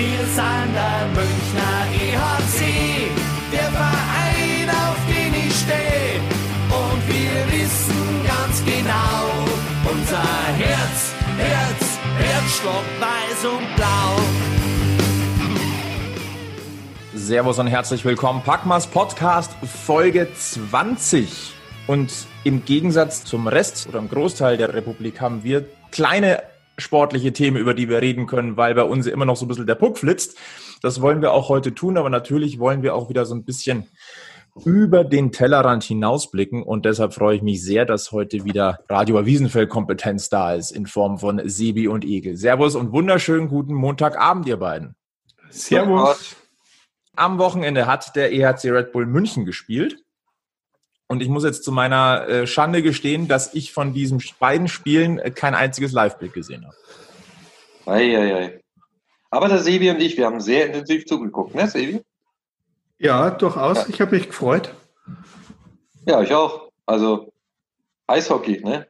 Wir sind der Münchner EHC, der Verein, auf den ich stehe. Und wir wissen ganz genau, unser Herz, Herz, Herzschlag weiß und blau. Servus und herzlich willkommen. Packmas Podcast Folge 20. Und im Gegensatz zum Rest oder im Großteil der Republik haben wir kleine sportliche Themen, über die wir reden können, weil bei uns immer noch so ein bisschen der Puck flitzt. Das wollen wir auch heute tun, aber natürlich wollen wir auch wieder so ein bisschen über den Tellerrand hinausblicken und deshalb freue ich mich sehr, dass heute wieder Radio Wiesenfeld Kompetenz da ist in Form von Sebi und Egel. Servus und wunderschönen guten Montagabend, ihr beiden. Servus. Am Wochenende hat der EHC Red Bull München gespielt. Und ich muss jetzt zu meiner äh, Schande gestehen, dass ich von diesen beiden Spielen äh, kein einziges Live-Bild gesehen habe. Eieiei. Aber der Sebi und ich, wir haben sehr intensiv zugeguckt, ne, Sebi? Ja, durchaus. Ja. Ich habe mich gefreut. Ja, ich auch. Also Eishockey, ne?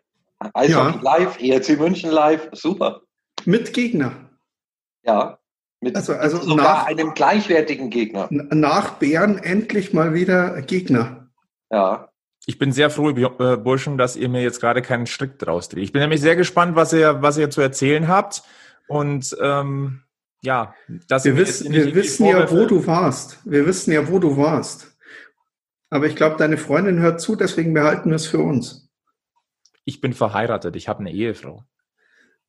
Eishockey ja. live, ERC München live, super. Mit Gegner. Ja, mit, also, also sogar nach, einem gleichwertigen Gegner. Nach Bären endlich mal wieder Gegner. Ja. Ich bin sehr froh, äh, Burschen, dass ihr mir jetzt gerade keinen Strick draus dreht. Ich bin nämlich sehr gespannt, was ihr, was ihr zu erzählen habt. Und ähm, ja, dass wir, wiss, wir wissen ja, wo du warst. Wir wissen ja, wo du warst. Aber ich glaube, deine Freundin hört zu, deswegen behalten wir es für uns. Ich bin verheiratet, ich habe eine Ehefrau.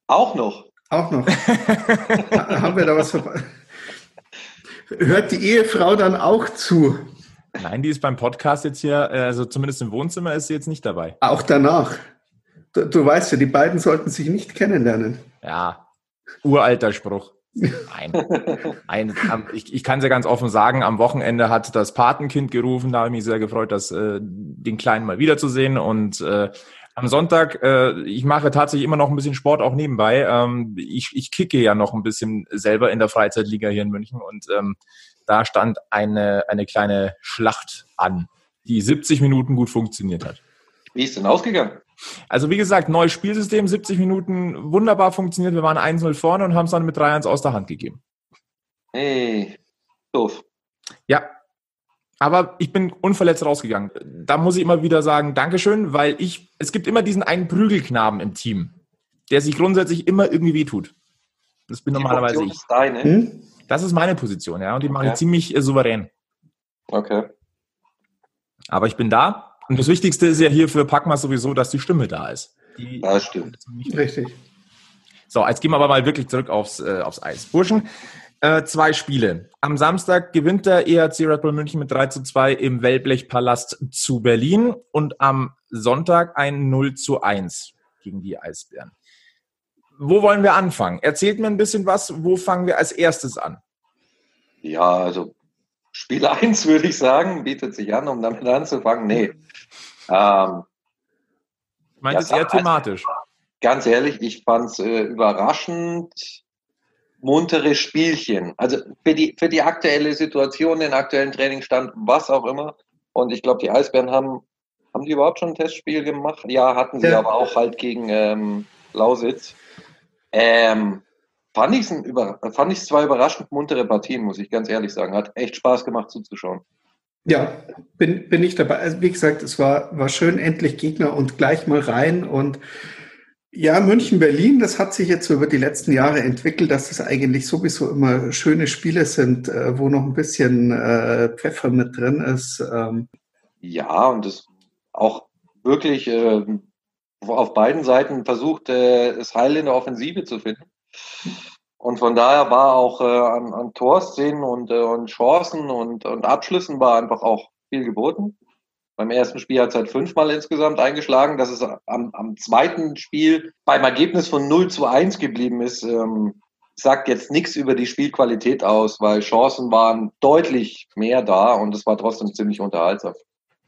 Auch noch? Auch noch. Haben wir da was verpasst? Hört die Ehefrau dann auch zu? Nein, die ist beim Podcast jetzt hier, äh, also zumindest im Wohnzimmer ist sie jetzt nicht dabei. Auch danach. Du, du weißt ja, die beiden sollten sich nicht kennenlernen. Ja, uralter Spruch. Nein. Ein, ich, ich kann es ja ganz offen sagen, am Wochenende hat das Patenkind gerufen, da habe ich mich sehr gefreut, das, äh, den Kleinen mal wiederzusehen. Und äh, am Sonntag, äh, ich mache tatsächlich immer noch ein bisschen Sport auch nebenbei. Ähm, ich, ich kicke ja noch ein bisschen selber in der Freizeitliga hier in München und ähm, da stand eine, eine kleine Schlacht an, die 70 Minuten gut funktioniert hat. Wie ist denn ausgegangen? Also wie gesagt, neues Spielsystem, 70 Minuten wunderbar funktioniert. Wir waren 1-0 vorne und haben es dann mit 3-1 aus der Hand gegeben. Hey, doof. Ja, aber ich bin unverletzt rausgegangen. Da muss ich immer wieder sagen, Dankeschön, weil ich, es gibt immer diesen einen Prügelknaben im Team, der sich grundsätzlich immer irgendwie wehtut. Das bin die normalerweise Position ich. Ist deine? Hm? Das ist meine Position, ja, und die mache ich ziemlich äh, souverän. Okay. Aber ich bin da. Und das Wichtigste ist ja hier für Packma sowieso, dass die Stimme da ist. Die das stimmt. Richtig. So, jetzt gehen wir aber mal wirklich zurück aufs, äh, aufs Eis. Burschen, äh, zwei Spiele. Am Samstag gewinnt der EHC Red Bull München mit 3 zu 2 im Wellblechpalast zu Berlin und am Sonntag ein 0 zu 1 gegen die Eisbären. Wo wollen wir anfangen? Erzählt mir ein bisschen was. Wo fangen wir als erstes an? Ja, also Spiel 1 würde ich sagen, bietet sich an, um damit anzufangen. Nee. Ähm, ich meine, das ist eher thematisch. Also, ganz ehrlich, ich fand es äh, überraschend muntere Spielchen. Also für die, für die aktuelle Situation, den aktuellen Trainingsstand, was auch immer. Und ich glaube, die Eisbären haben, haben die überhaupt schon ein Testspiel gemacht? Ja, hatten sie ja. aber auch halt gegen ähm, Lausitz. Ähm, fand ich es zwei überraschend muntere Partien, muss ich ganz ehrlich sagen. Hat echt Spaß gemacht zuzuschauen. Ja, bin, bin ich dabei. Also wie gesagt, es war, war schön, endlich Gegner und gleich mal rein und ja, München-Berlin, das hat sich jetzt über die letzten Jahre entwickelt, dass das eigentlich sowieso immer schöne Spiele sind, äh, wo noch ein bisschen äh, Pfeffer mit drin ist. Ähm. Ja, und das auch wirklich äh, auf beiden Seiten versucht, äh, das Heil in der Offensive zu finden. Und von daher war auch äh, an, an Torszenen und, äh, und Chancen und, und Abschlüssen war einfach auch viel geboten. Beim ersten Spiel hat es halt fünfmal insgesamt eingeschlagen. Dass es am, am zweiten Spiel beim Ergebnis von 0 zu 1 geblieben ist, ähm, sagt jetzt nichts über die Spielqualität aus, weil Chancen waren deutlich mehr da und es war trotzdem ziemlich unterhaltsam.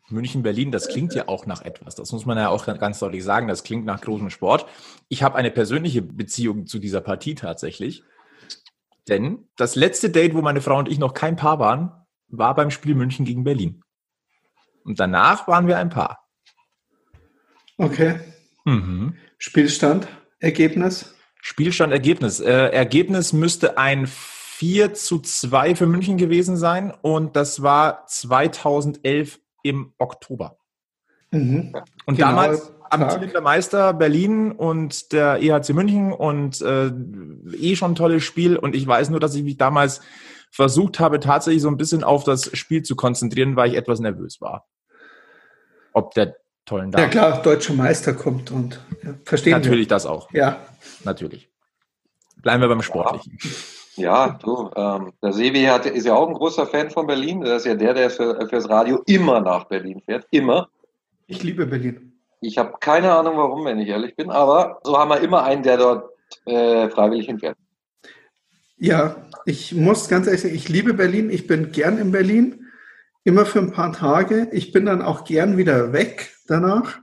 München, Berlin, das klingt ja auch nach etwas. Das muss man ja auch ganz deutlich sagen. Das klingt nach großem Sport. Ich habe eine persönliche Beziehung zu dieser Partie tatsächlich. Denn das letzte Date, wo meine Frau und ich noch kein Paar waren, war beim Spiel München gegen Berlin. Und danach waren wir ein Paar. Okay. Mhm. Spielstand, Ergebnis? Spielstand, Ergebnis. Äh, Ergebnis müsste ein 4 zu 2 für München gewesen sein und das war 2011 im Oktober. Mhm. Und Genau, damals amtierender Meister Berlin und der EHC München und äh, eh schon ein tolles Spiel. Und ich weiß nur, dass ich mich damals versucht habe, tatsächlich so ein bisschen auf das Spiel zu konzentrieren, weil ich etwas nervös war. Ob der tollen Ja Dame. klar, deutscher Meister kommt und ja, verstehen Natürlich das auch. wir. Ja. Natürlich. Bleiben wir beim Sportlichen. Ja, du, ähm, der Sevi hat, ist ja auch ein großer Fan von Berlin. Das ist ja der, der für, fürs Radio immer nach Berlin fährt. Immer. Ich liebe Berlin. Ich habe keine Ahnung warum, wenn ich ehrlich bin, aber so haben wir immer einen, der dort äh, freiwillig hinfährt. Ja, ich muss ganz ehrlich sagen, ich liebe Berlin. Ich bin gern in Berlin. Immer für ein paar Tage. Ich bin dann auch gern wieder weg danach.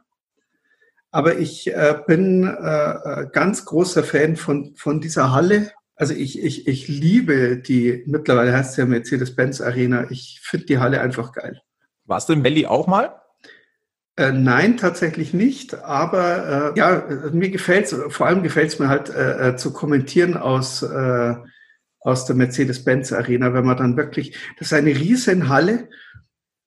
Aber ich äh, bin äh, äh, ganz großer Fan von, von dieser Halle. Also ich, ich, ich liebe die, mittlerweile heißt es ja Mercedes-Benz Arena. Ich finde die Halle einfach geil. Warst du im Valley auch mal? Äh, nein, tatsächlich nicht. Aber äh, ja, mir gefällt's. Vor allem gefällt's mir halt äh, äh, zu kommentieren aus äh, aus der Mercedes-Benz Arena, wenn man dann wirklich, das ist eine riesen Halle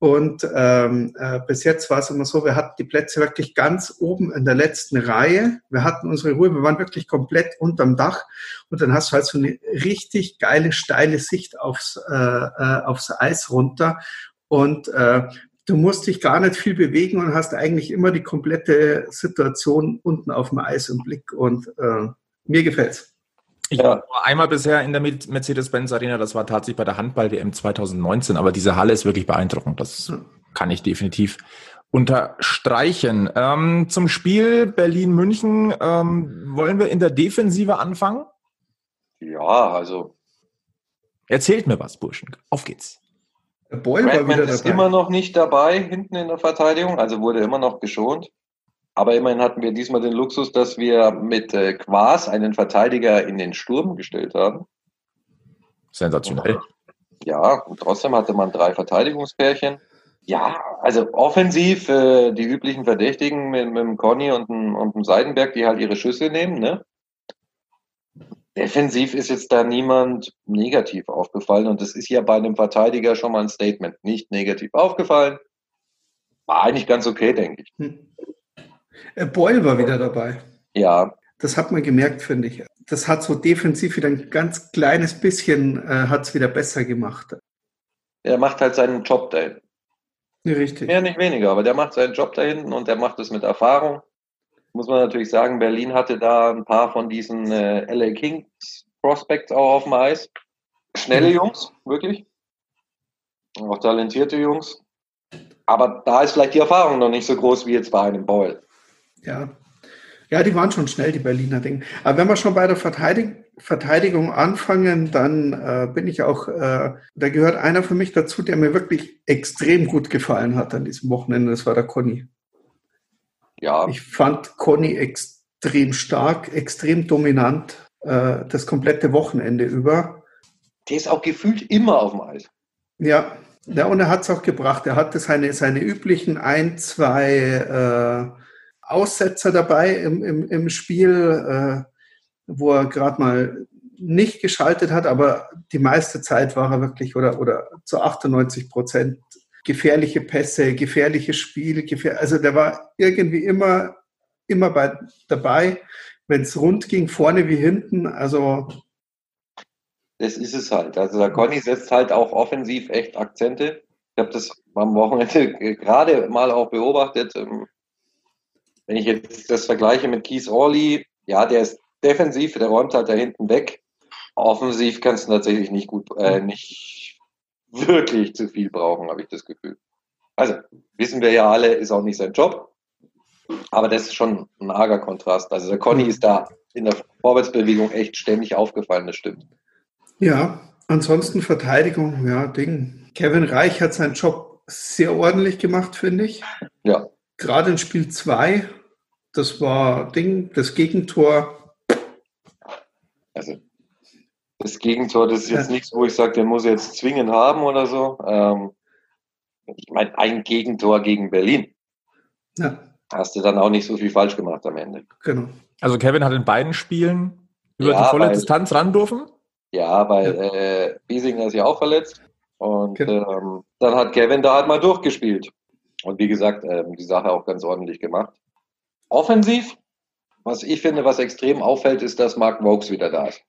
und ähm, äh, bis jetzt war es immer so, wir hatten die Plätze wirklich ganz oben in der letzten Reihe. Wir hatten unsere Ruhe, wir waren wirklich komplett unterm Dach und dann hast du halt so eine richtig geile, steile Sicht aufs, äh, äh, aufs Eis runter und äh, du musst dich gar nicht viel bewegen und hast eigentlich immer die komplette Situation unten auf dem Eis im Blick und äh, mir gefällt's. Ich Ja. war nur einmal bisher in der Mercedes-Benz Arena, das war tatsächlich bei der Handball-WM 2019, aber diese Halle ist wirklich beeindruckend. Das Hm. kann ich definitiv unterstreichen. Ähm, zum Spiel Berlin-München, ähm, wollen wir in der Defensive anfangen? Ja, also Erzählt mir was, Burschen. Auf geht's. Der Boyle wieder ist immer noch nicht dabei hinten in der Verteidigung, also wurde immer noch geschont. Aber immerhin hatten wir diesmal den Luxus, dass wir mit äh, Quas einen Verteidiger in den Sturm gestellt haben. Sensationell. Ja, und trotzdem hatte man drei Verteidigungspärchen. Ja, also offensiv äh, die üblichen Verdächtigen mit, mit dem Conny und dem, und dem Seidenberg, die halt ihre Schüsse nehmen. Ne? Defensiv ist jetzt da niemand negativ aufgefallen und das ist ja bei einem Verteidiger schon mal ein Statement. Nicht negativ aufgefallen. War eigentlich ganz okay, denke ich. Hm. Äh, Boyle war wieder dabei. Ja, Das hat man gemerkt, finde ich. Das hat so defensiv wieder ein ganz kleines bisschen, äh, hat es wieder besser gemacht. er macht halt seinen Job da hinten. Ja, richtig. Mehr nicht weniger, aber der macht seinen Job da hinten und der macht es mit Erfahrung. Muss man natürlich sagen, Berlin hatte da ein paar von diesen äh, LA Kings Prospects auch auf dem Eis. Schnelle Jungs, wirklich. Auch talentierte Jungs. Aber da ist vielleicht die Erfahrung noch nicht so groß wie jetzt bei einem Boyle. Ja. Ja, die waren schon schnell, die Berliner Dinge. Aber wenn wir schon bei der Verteidig Verteidigung anfangen, dann äh, bin ich auch, äh, da gehört einer für mich dazu, der mir wirklich extrem gut gefallen hat an diesem Wochenende. Das war der Conny. Ja, Ich fand Conny extrem stark, extrem dominant, äh, das komplette Wochenende über. der ist auch gefühlt immer auf dem Eis. Ja, ja und er hat es auch gebracht. Er hatte seine, seine üblichen ein, zwei äh, Aussetzer dabei im, im, im Spiel, äh, wo er gerade mal nicht geschaltet hat, aber die meiste Zeit war er wirklich oder, oder zu 98 Prozent gefährliche Pässe, gefährliches Spiel, gefähr also der war irgendwie immer, immer bei, dabei, wenn es rund ging, vorne wie hinten. Also Das ist es halt. Also der Conny setzt halt auch offensiv echt Akzente. Ich habe das am Wochenende gerade mal auch beobachtet. Ähm, Wenn ich jetzt das vergleiche mit Keith Orley, ja, der ist defensiv, der räumt halt da hinten weg. Offensiv kannst du tatsächlich nicht gut, äh, nicht wirklich zu viel brauchen, habe ich das Gefühl. Also, wissen wir ja alle, ist auch nicht sein Job. Aber das ist schon ein arger Kontrast. Also der Conny ist da in der Vorwärtsbewegung echt ständig aufgefallen, das stimmt. Ja, ansonsten Verteidigung, ja, Ding. Kevin Reich hat seinen Job sehr ordentlich gemacht, finde ich. Ja. Gerade in Spiel 2, das war Ding, das Gegentor. Also das Gegentor, das ist jetzt Ja. nichts, wo ich sage, der muss jetzt zwingend haben oder so. Ähm, ich meine, ein Gegentor gegen Berlin. Ja, Hast du dann auch nicht so viel falsch gemacht am Ende. genau. Also Kevin hat in beiden Spielen über Ja, die volle weil- Distanz ran dürfen. Ja, weil Ja. äh, Biesinger ist ja auch verletzt. Und Genau. ähm, dann hat Kevin da halt mal durchgespielt. Und wie gesagt, ähm, die Sache auch ganz ordentlich gemacht. Offensiv, was ich finde, was extrem auffällt, ist, dass Mark Vokes wieder da ist.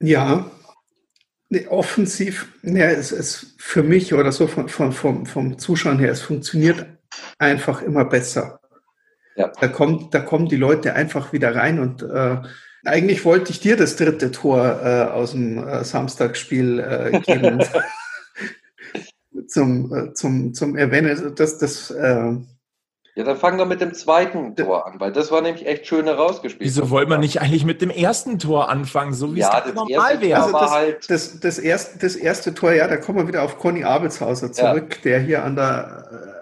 Ja, nee, offensiv, ja, es ist für mich oder so von, von, vom, vom Zuschauen her, es funktioniert einfach immer besser. Ja. Da, kommt, da kommen die Leute einfach wieder rein und äh, eigentlich wollte ich dir das dritte Tor äh, aus dem äh, Samstagsspiel äh, geben. zum, äh, zum, zum Erwähnen. Das, das, äh, Ja, dann fangen wir mit dem zweiten Tor an, weil das war nämlich echt schön herausgespielt. Wieso wollen wir nicht eigentlich mit dem ersten Tor anfangen, so wie Ja, es das normal Tor wäre? Also das, halt- das, das, erste, das erste Tor, ja, da kommen wir wieder auf Conny Abelshauser zurück, der hier an der, äh,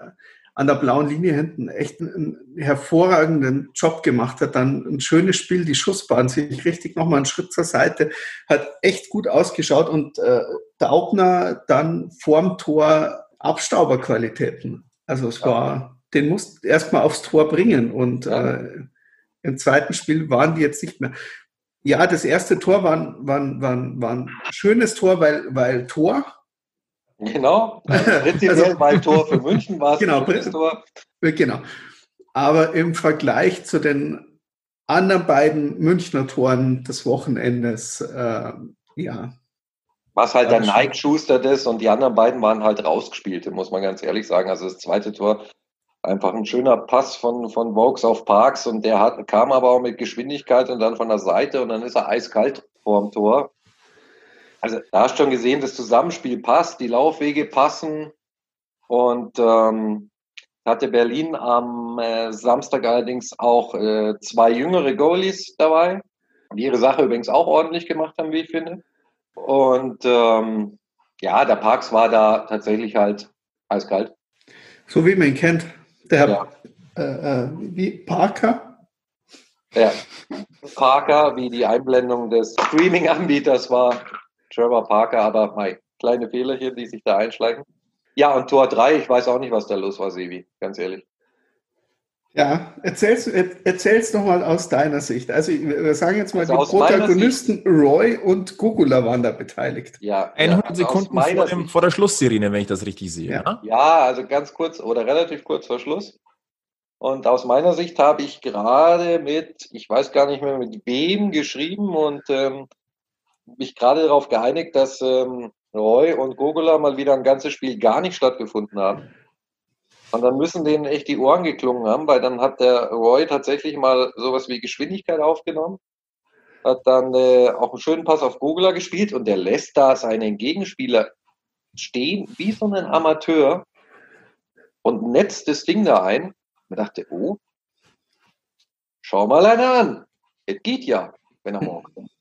an der blauen Linie hinten echt einen, hervorragenden Job gemacht hat. Dann ein schönes Spiel, die Schussbahn sich richtig nochmal einen Schritt zur Seite, hat echt gut ausgeschaut und äh, Daubner dann vorm Tor Abstauberqualitäten. Also es war, den musst erstmal aufs Tor bringen und äh, im zweiten Spiel waren die jetzt nicht mehr. Ja, das erste Tor war, war, war, war ein schönes Tor, weil, weil Tor. Genau. Prinzipiell Also- mal ein Tor für München war es Genau, ein Tor. Äh, Genau. Aber im Vergleich zu den anderen beiden Münchner Toren des Wochenendes, äh, ja, Was halt der Nike Schuster das und die anderen beiden waren halt rausgespielte, muss man ganz ehrlich sagen. Also das zweite Tor, einfach ein schöner Pass von, von Vokes auf Parks und der hat, kam aber auch mit Geschwindigkeit und dann von der Seite und dann ist er eiskalt vorm Tor. Also da hast du schon gesehen, das Zusammenspiel passt, die Laufwege passen und ähm, hatte Berlin am äh, Samstag allerdings auch äh, zwei jüngere Goalies dabei, die ihre Sache übrigens auch ordentlich gemacht haben, wie ich finde. Und ähm, ja, der Parks war da tatsächlich halt eiskalt. so wie man ihn kennt. Der Ja. äh, äh, wie Parker. Ja. Parker, wie die Einblendung des Streaming-Anbieters war, Trevor Parker, aber mei, kleine Fehlerchen, die sich da einschleichen. Ja, und Tor 3, ich weiß auch nicht, was da los war, Sevi, ganz ehrlich. Ja, erzähl's, er- erzähl's doch mal aus deiner Sicht. Also wir sagen jetzt mal, Also die Protagonisten Roy und Gugula waren da beteiligt. Ja, 100 ja, aus Sekunden vor, dem, vor der Schlusssirene, wenn ich das richtig sehe. Ja. Ja, also ganz kurz oder relativ kurz vor Schluss. Und aus meiner Sicht habe ich gerade mit, ich weiß gar nicht mehr mit wem geschrieben und ähm, mich gerade darauf geeinigt, dass ähm, Roy und Gogula mal wieder ein ganzes Spiel gar nicht stattgefunden haben. Und dann müssen denen echt die Ohren geklungen haben, weil dann hat der Roy tatsächlich mal sowas wie Geschwindigkeit aufgenommen, hat dann äh, auch einen schönen Pass auf Gogula gespielt und der lässt da seinen Gegenspieler stehen wie so ein Amateur und netzt das Ding da ein. Man dachte, oh, schau mal einer an. Es geht ja, wenn er morgen kommt.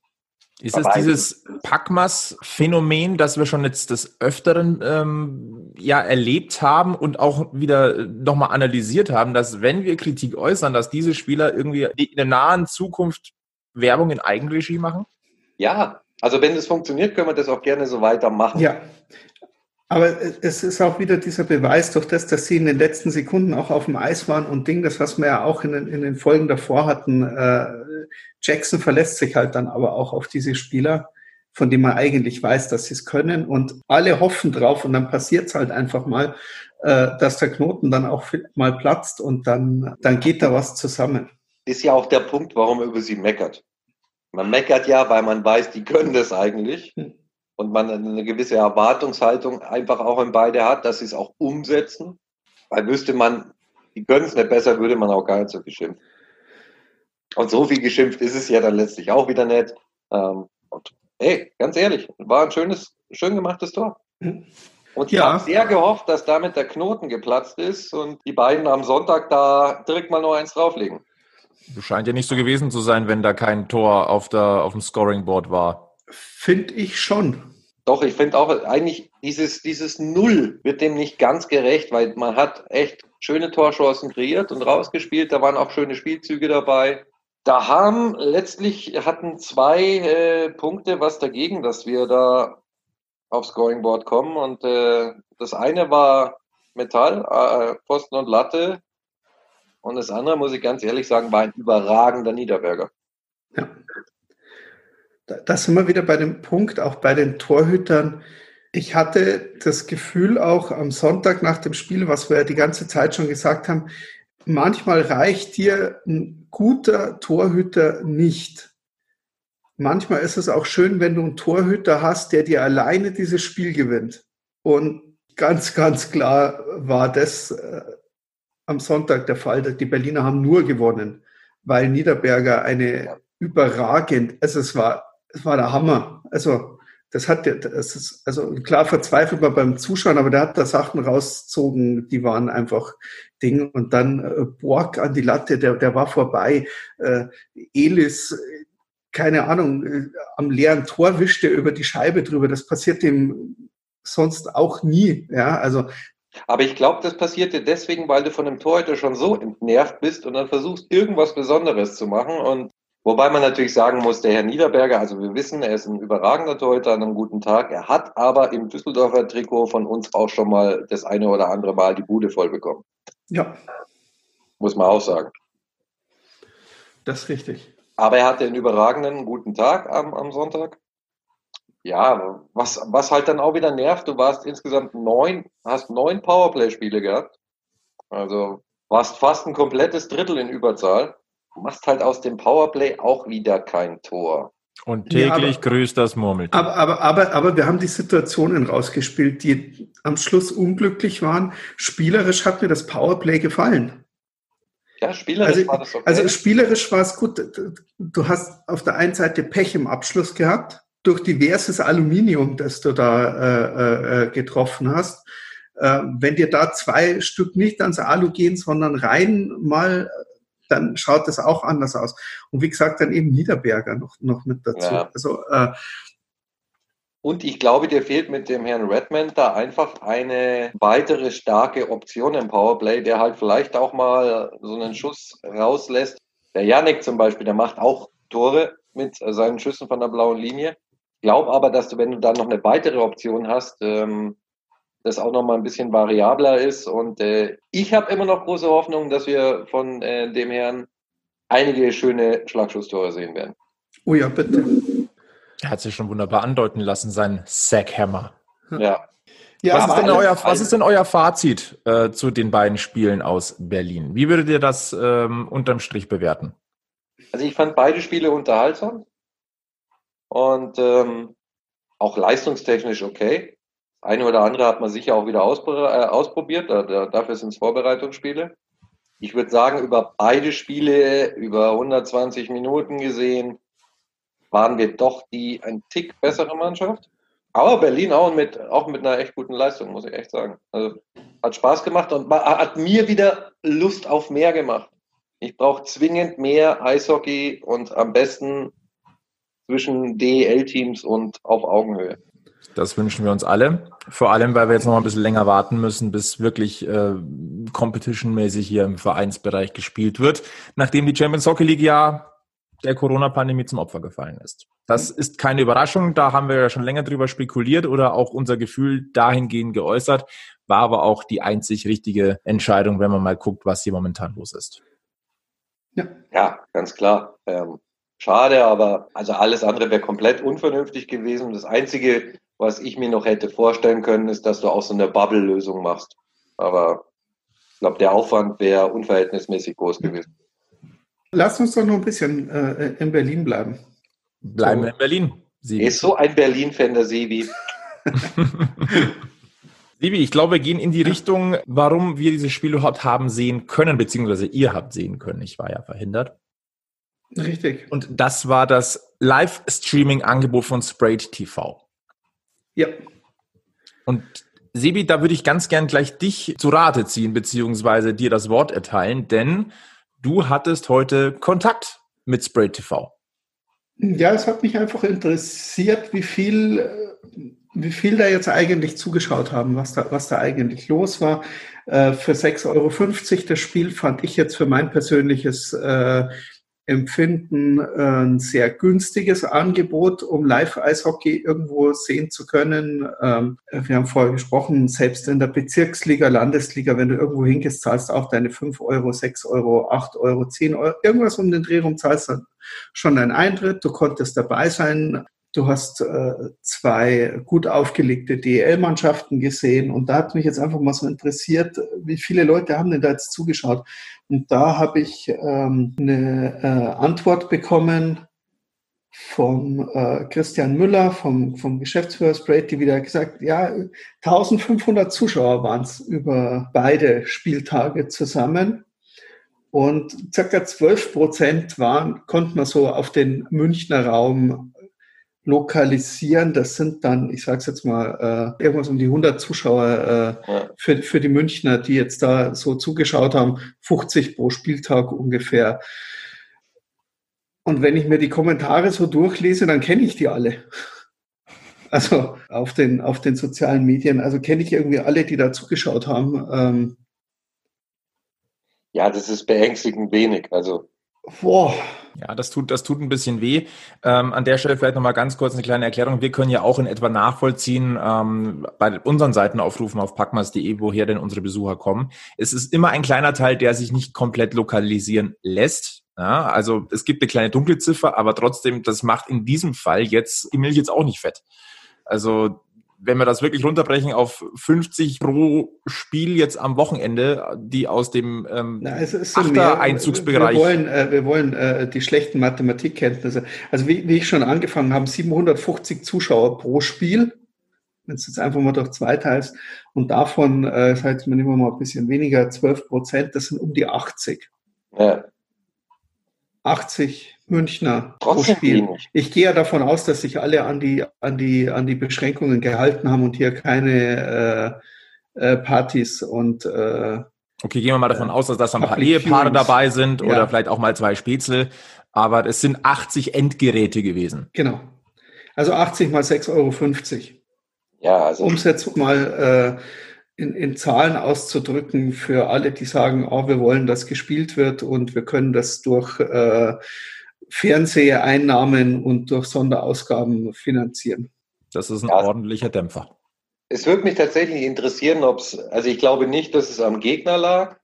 Ist es dieses Packmas-Phänomen, das wir schon jetzt des Öfteren ähm, ja erlebt haben und auch wieder nochmal analysiert haben, dass wenn wir Kritik äußern, dass diese Spieler irgendwie in der nahen Zukunft Werbung in Eigenregie machen? Ja, also wenn das funktioniert, können wir das auch gerne so weitermachen. Ja. Aber es ist auch wieder dieser Beweis durch das, dass sie in den letzten Sekunden auch auf dem Eis waren und Ding, das was wir ja auch in den, in den Folgen davor hatten. Äh, Jackson verlässt sich halt dann aber auch auf diese Spieler, von denen man eigentlich weiß, dass sie es können und alle hoffen drauf und dann passiert es halt einfach mal, äh, dass der Knoten dann auch mal platzt und dann, dann geht da was zusammen. Ist ja auch der Punkt, warum man über sie meckert. Man meckert ja, weil man weiß, die können das eigentlich. Hm. Und man eine gewisse Erwartungshaltung einfach auch in beide hat, dass sie es auch umsetzen. Weil wüsste man, die können es nicht besser, würde man auch gar nicht so geschimpft. Und so viel geschimpft ist es ja dann letztlich auch wieder nicht. Ähm, und hey, ganz ehrlich, war ein schönes, schön gemachtes Tor. Und ich Ja. habe sehr gehofft, dass damit der Knoten geplatzt ist und die beiden am Sonntag da direkt mal noch eins drauflegen. Scheint ja nicht so gewesen zu sein, wenn da kein Tor auf, der, auf dem Scoring-Board war. Finde ich schon. Doch, ich finde auch eigentlich dieses, dieses Null wird dem nicht ganz gerecht, weil man hat echt schöne Torchancen kreiert und rausgespielt. Da waren auch schöne Spielzüge dabei. Da haben letztlich hatten zwei äh, Punkte was dagegen, dass wir da aufs Scoring Board kommen. Und äh, das eine war Metall, äh, Pfosten und Latte. Und das andere, muss ich ganz ehrlich sagen, war ein überragender Niederberger. Ja. da sind wir wieder bei dem Punkt, auch bei den Torhütern. Ich hatte das Gefühl auch am Sonntag nach dem Spiel, was wir ja die ganze Zeit schon gesagt haben, manchmal reicht dir ein guter Torhüter nicht. Manchmal ist es auch schön, wenn du einen Torhüter hast, der dir alleine dieses Spiel gewinnt. Und ganz, ganz klar war das äh, am Sonntag der Fall. Die Berliner haben nur gewonnen, weil Niederberger eine überragend, also es war, es war der Hammer. Also das hat das ist, also klar verzweifelt man beim Zuschauen, aber der hat da Sachen rausgezogen, die waren einfach Ding. Und dann äh, Borg an die Latte, der, der war vorbei. Äh, Elis, keine Ahnung, äh, am leeren Tor wischt er über die Scheibe drüber. Das passiert dem sonst auch nie. Ja, also aber ich glaube, das passiert dir deswegen, weil du von dem Torhüter schon so entnervt bist und dann versuchst, irgendwas Besonderes zu machen. Und wobei man natürlich sagen muss, der Herr Niederberger, also wir wissen, er ist ein überragender Torhüter an einem guten Tag. Er hat aber im Düsseldorfer Trikot von uns auch schon mal das eine oder andere Mal die Bude voll bekommen. Ja. Muss man auch sagen. Das ist richtig. Aber er hatte einen überragenden guten Tag am, am Sonntag ja, was, was halt dann auch wieder nervt, du warst insgesamt neun, hast neun Powerplay-Spiele gehabt. Also warst fast ein komplettes Drittel in Überzahl. Du machst halt aus dem Powerplay auch wieder kein Tor. Und täglich ja, aber, grüßt das Murmeltier. Aber, aber, aber, aber wir haben die Situationen rausgespielt, die am Schluss unglücklich waren. Spielerisch hat mir das Powerplay gefallen. Ja, spielerisch also, war das okay. Also spielerisch war es gut. Du hast auf der einen Seite Pech im Abschluss gehabt durch diverses Aluminium, das du da äh, äh, getroffen hast. Äh, wenn dir da zwei Stück nicht ans Alu gehen, sondern rein mal, dann schaut das auch anders aus. Und wie gesagt, dann eben Niederberger noch, noch mit dazu. Ja. Also, äh, und ich glaube, dir fehlt mit dem Herrn Redmond da einfach eine weitere starke Option im Powerplay, der halt vielleicht auch mal so einen Schuss rauslässt. Der Janik zum Beispiel, der macht auch Tore mit seinen Schüssen von der blauen Linie glaube aber, dass du, wenn du dann noch eine weitere Option hast, ähm, das auch noch mal ein bisschen variabler ist. Und äh, ich habe immer noch große Hoffnung, dass wir von äh, dem Herrn einige schöne Schlagschusstore sehen werden. Oh ja, bitte. Er hat sich schon wunderbar andeuten lassen, sein Sackhammer. Ja. ja was, ist denn euer, was ist denn euer Fazit äh, zu den beiden Spielen aus Berlin? Wie würdet ihr das ähm, unterm Strich bewerten? Also ich fand beide Spiele unterhaltsam und ähm, auch leistungstechnisch okay. Eine oder andere hat man sicher auch wieder äh, ausprobiert, da, da, dafür sind es Vorbereitungsspiele. Ich würde sagen, über beide Spiele, über 120 Minuten gesehen, waren wir doch die ein Tick bessere Mannschaft. Aber Berlin auch mit, auch mit einer echt guten Leistung, muss ich echt sagen. Also hat Spaß gemacht und hat mir wieder Lust auf mehr gemacht. Ich brauche zwingend mehr Eishockey und am besten zwischen DEL-Teams und auf Augenhöhe. Das wünschen wir uns alle. Vor allem, weil wir jetzt noch ein bisschen länger warten müssen, bis wirklich äh, competitionmäßig hier im Vereinsbereich gespielt wird, nachdem die Champions Hockey League ja der Corona-Pandemie zum Opfer gefallen ist. Das ist keine Überraschung, da haben wir ja schon länger drüber spekuliert oder auch unser Gefühl dahingehend geäußert, war aber auch die einzig richtige Entscheidung, wenn man mal guckt, was hier momentan los ist. Ja, ja ganz klar. Ähm, Schade, aber also alles andere wäre komplett unvernünftig gewesen. Das Einzige, was ich mir noch hätte vorstellen können, ist, dass du auch so eine Bubble-Lösung machst. Aber ich glaube, der Aufwand wäre unverhältnismäßig groß gewesen. Lass uns doch noch ein bisschen äh, in Berlin bleiben. Bleiben so. wir in Berlin. Sibi. Ist so ein Berlin-Fan, der Sebi. Sibi, ich glaube, wir gehen in die Richtung, warum wir dieses Spiel überhaupt haben sehen können, beziehungsweise ihr habt sehen können. Ich war ja verhindert. Richtig. Und das war das Live-Streaming-Angebot von Sprayed TV. Ja. Und Sebi, da würde ich ganz gern gleich dich zu Rate ziehen, beziehungsweise dir das Wort erteilen, denn du hattest heute Kontakt mit Sprayed TV. Ja, es hat mich einfach interessiert, wie viel, wie viel da jetzt eigentlich zugeschaut haben, was da, was da eigentlich los war. Äh, für 6,50 Euro das Spiel fand ich jetzt für mein persönliches äh, empfinden ein sehr günstiges Angebot, um Live-Eishockey irgendwo sehen zu können. Ähm, wir haben vorher gesprochen, selbst in der Bezirksliga, Landesliga, wenn du irgendwo hingehst, zahlst du auch deine 5 Euro, 6 Euro, 8 Euro, 10 Euro, irgendwas um den Dreh rum zahlst du schon einen Eintritt. Du konntest dabei sein. Du hast äh, zwei gut aufgelegte DEL-Mannschaften gesehen und da hat mich jetzt einfach mal so interessiert, wie viele Leute haben denn da jetzt zugeschaut? Und da habe ich ähm, eine äh, Antwort bekommen vom äh, Christian Müller, vom, vom Geschäftsführer Sprayt, die wieder gesagt, ja, 1500 Zuschauer waren es über beide Spieltage zusammen. Und circa 12 Prozent waren, konnte man so auf den Münchner Raum lokalisieren. Das sind dann, ich sage es jetzt mal, äh, irgendwas um die 100 Zuschauer äh, ja. für, für die Münchner, die jetzt da so zugeschaut haben, 50 pro Spieltag ungefähr. Und wenn ich mir die Kommentare so durchlese, dann kenne ich die alle. Also auf den, auf den sozialen Medien, also kenne ich irgendwie alle, die da zugeschaut haben. Ähm, ja, das ist beängstigend wenig. Also Boah. Ja, das tut, das tut ein bisschen weh. Ähm, an der Stelle vielleicht nochmal ganz kurz eine kleine Erklärung. Wir können ja auch in etwa nachvollziehen, ähm, bei unseren Seiten aufrufen auf packmas.de, woher denn unsere Besucher kommen. Es ist immer ein kleiner Teil, der sich nicht komplett lokalisieren lässt. Ja, also es gibt eine kleine dunkle Ziffer, aber trotzdem, das macht in diesem Fall jetzt die Milch jetzt auch nicht fett. Also wenn wir das wirklich runterbrechen auf 50 pro Spiel jetzt am Wochenende, die aus dem ähm, Na, es ist so Achter-Einzugsbereich. Wir wollen, äh, wir wollen äh, die schlechten Mathematikkenntnisse. Also wie, wie ich schon angefangen habe, 750 Zuschauer pro Spiel. Wenn es jetzt einfach mal durch zwei teilst und davon, äh, das heißt, man nehmen wir mal ein bisschen weniger, 12 Prozent, das sind um die 80. Ja. 80 Münchner pro Spiel. Ich gehe ja davon aus, dass sich alle an die, an die, an die Beschränkungen gehalten haben und hier keine äh, äh, Partys und äh, Okay, gehen wir mal davon aus, dass da ein paar Ehepaare dabei sind oder ja. vielleicht auch mal zwei Spätzle. Aber es sind 80 Endgeräte gewesen. Genau. Also 80 mal 6,50 Euro. Ja, also. Umsetzung mal äh, in, in Zahlen auszudrücken für alle, die sagen, oh, wir wollen, dass gespielt wird und wir können das durch äh, Fernseheinnahmen und durch Sonderausgaben finanzieren. Das ist ein ja. ordentlicher Dämpfer. Es würde mich tatsächlich interessieren, ob es, also ich glaube nicht, dass es am Gegner lag.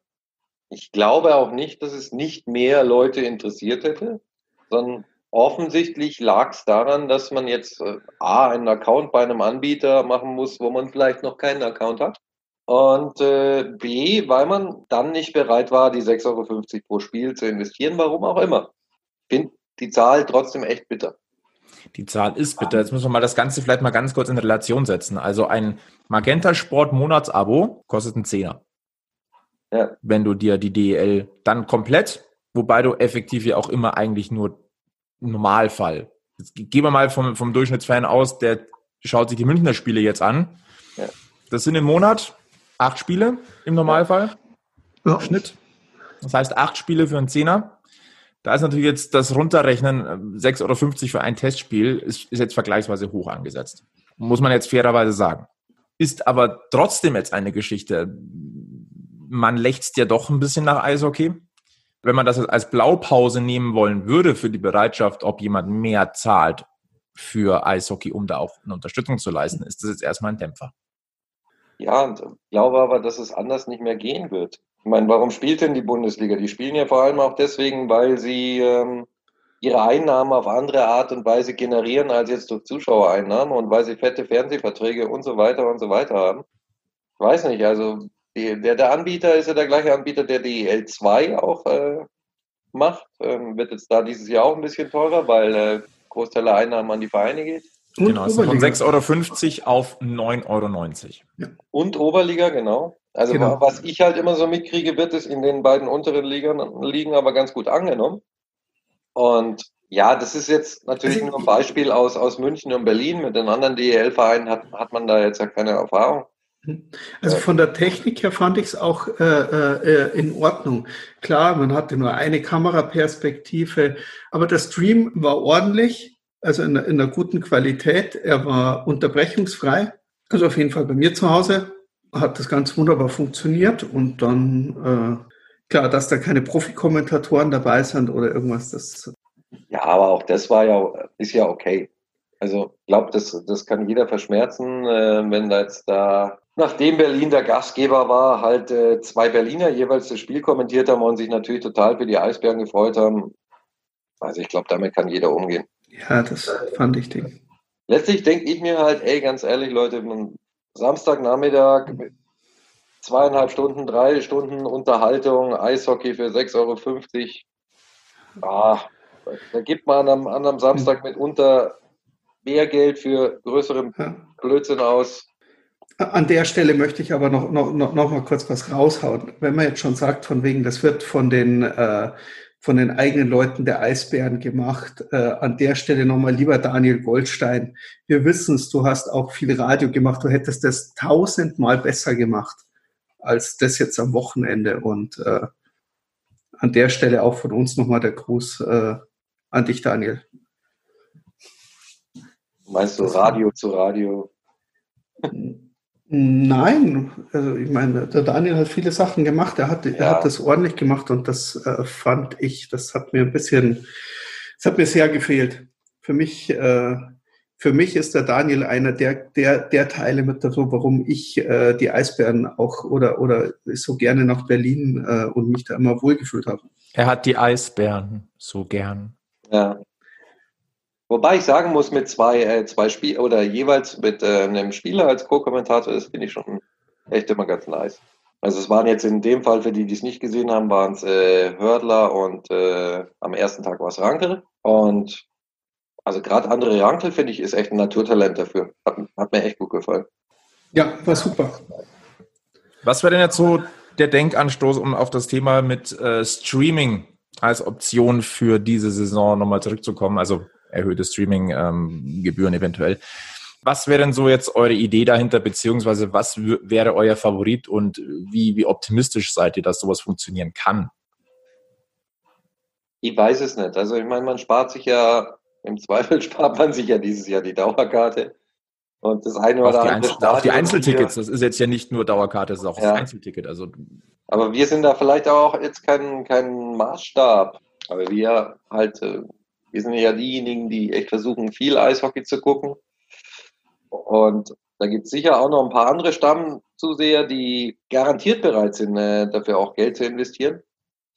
Ich glaube auch nicht, dass es nicht mehr Leute interessiert hätte, sondern offensichtlich lag es daran, dass man jetzt äh, A, einen Account bei einem Anbieter machen muss, wo man vielleicht noch keinen Account hat. Und äh, B, weil man dann nicht bereit war, die 6,50 Euro pro Spiel zu investieren, warum auch immer. Ich finde die Zahl trotzdem echt bitter. Die Zahl ist bitter. Jetzt müssen wir mal das Ganze vielleicht mal ganz kurz in Relation setzen. Also ein Magenta Sport Monatsabo kostet einen Zehner. Ja. Wenn du dir die DEL dann komplett, wobei du effektiv ja auch immer eigentlich nur Normalfall. Jetzt gehen wir mal vom, vom Durchschnittsfan aus, der schaut sich die Münchner Spiele jetzt an. Ja. Das sind im Monat acht Spiele im Normalfall. Ja. Schnitt. Das heißt acht Spiele für einen Zehner. Da ist natürlich jetzt das Runterrechnen 6,50 Euro für ein Testspiel, ist, ist jetzt vergleichsweise hoch angesetzt. Muss man jetzt fairerweise sagen. Ist aber trotzdem jetzt eine Geschichte. Man lächzt ja doch ein bisschen nach Eishockey. Wenn man das als Blaupause nehmen wollen würde für die Bereitschaft, ob jemand mehr zahlt für Eishockey, um da auch eine Unterstützung zu leisten, ist das jetzt erstmal ein Dämpfer. Ja, und ich glaube aber, dass es anders nicht mehr gehen wird. Ich meine, warum spielt denn die Bundesliga? Die spielen ja vor allem auch deswegen, weil sie ähm, ihre Einnahmen auf andere Art und Weise generieren als jetzt durch Zuschauereinnahmen und weil sie fette Fernsehverträge und so weiter und so weiter haben. Ich weiß nicht, also die, der, der Anbieter ist ja der gleiche Anbieter, der die L2 auch äh, macht. Ähm, wird jetzt da dieses Jahr auch ein bisschen teurer, weil äh, Großteil der Einnahmen an die Vereine geht. Und genau, von 6,50 Euro auf 9,90 Euro. Ja. Und Oberliga, genau. Also genau. was ich halt immer so mitkriege, wird es in den beiden unteren Ligen, Ligen aber ganz gut angenommen. Und ja, das ist jetzt natürlich nur ein Beispiel aus, aus München und Berlin. Mit den anderen DEL-Vereinen hat, hat man da jetzt ja keine Erfahrung. Also von der Technik her fand ich es auch äh, äh, in Ordnung. Klar, man hatte nur eine Kameraperspektive, aber der Stream war ordentlich also in, in einer guten Qualität. Er war unterbrechungsfrei. Also auf jeden Fall bei mir zu Hause hat das ganz wunderbar funktioniert. Und dann, Klar, dass da keine Profikommentatoren dabei sind oder irgendwas, das. Ja, aber auch das war ja, ist ja okay. Also ich glaube, das, das kann jeder verschmerzen, äh, wenn da jetzt da, nachdem Berlin der Gastgeber war, halt äh, zwei Berliner jeweils das Spiel kommentiert haben und sich natürlich total für die Eisbären gefreut haben. Also ich glaube, damit kann jeder umgehen. Ja, das fand ich Ding. Letztlich denke ich mir halt, ey, ganz ehrlich, Leute, Samstagnachmittag, zweieinhalb Stunden, drei Stunden Unterhaltung, Eishockey für 6,50 Euro. Ah, da gibt man an einem, Samstag mitunter mehr Geld für größeren Blödsinn aus. An der Stelle möchte ich aber noch, noch, noch, noch mal kurz was raushauen. Wenn man jetzt schon sagt, von wegen, das wird von den, äh, von den eigenen Leuten der Eisbären gemacht, äh, an der Stelle nochmal, lieber Daniel Goldstein, wir wissen es, du hast auch viel Radio gemacht, du hättest das tausendmal besser gemacht als das jetzt am Wochenende. Und äh, an der Stelle auch von uns nochmal der Gruß äh, an dich, Daniel. Meinst du Radio zu Radio? Nein, also ich meine, der Daniel hat viele Sachen gemacht. Er hat, ja. er hat das ordentlich gemacht und das äh, fand ich, das hat mir ein bisschen, das hat mir sehr gefehlt. Für mich, äh, für mich ist der Daniel einer der, der, der Teile mit dazu, warum ich äh, die Eisbären auch oder, oder so gerne nach Berlin äh, und mich da immer wohlgefühlt habe. Er hat die Eisbären so gern. Ja. Wobei ich sagen muss, mit zwei, äh, zwei Spiel oder jeweils mit äh, einem Spieler als Co-Kommentator, das finde ich schon echt immer ganz nice. Also es waren jetzt in dem Fall, für die, die es nicht gesehen haben, waren es äh, Hördler und äh, am ersten Tag war es Rankel. Und also gerade André Rankel, finde ich, ist echt ein Naturtalent dafür. Hat, hat mir echt gut gefallen. Ja, war super. Was wäre denn jetzt so der Denkanstoß, um auf das Thema mit äh, Streaming als Option für diese Saison nochmal zurückzukommen? Also erhöhte Streaming-Gebühren eventuell. Was wäre denn so jetzt eure Idee dahinter, beziehungsweise was wäre euer Favorit und wie, wie optimistisch seid ihr, dass sowas funktionieren kann? Ich weiß es nicht. Also ich meine, man spart sich ja, im Zweifel spart man sich ja dieses Jahr die Dauerkarte. Und das eine oder andere Stadion. Auch die Einzeltickets, das ist jetzt ja nicht nur Dauerkarte, das ist auch ja. das Einzelticket. Also. Aber wir sind da vielleicht auch jetzt kein, kein Maßstab. Aber wir halt äh, wir sind ja diejenigen, die echt versuchen, viel Eishockey zu gucken. Und da gibt es sicher auch noch ein paar andere Stammzuseher, die garantiert bereit sind, äh, dafür auch Geld zu investieren.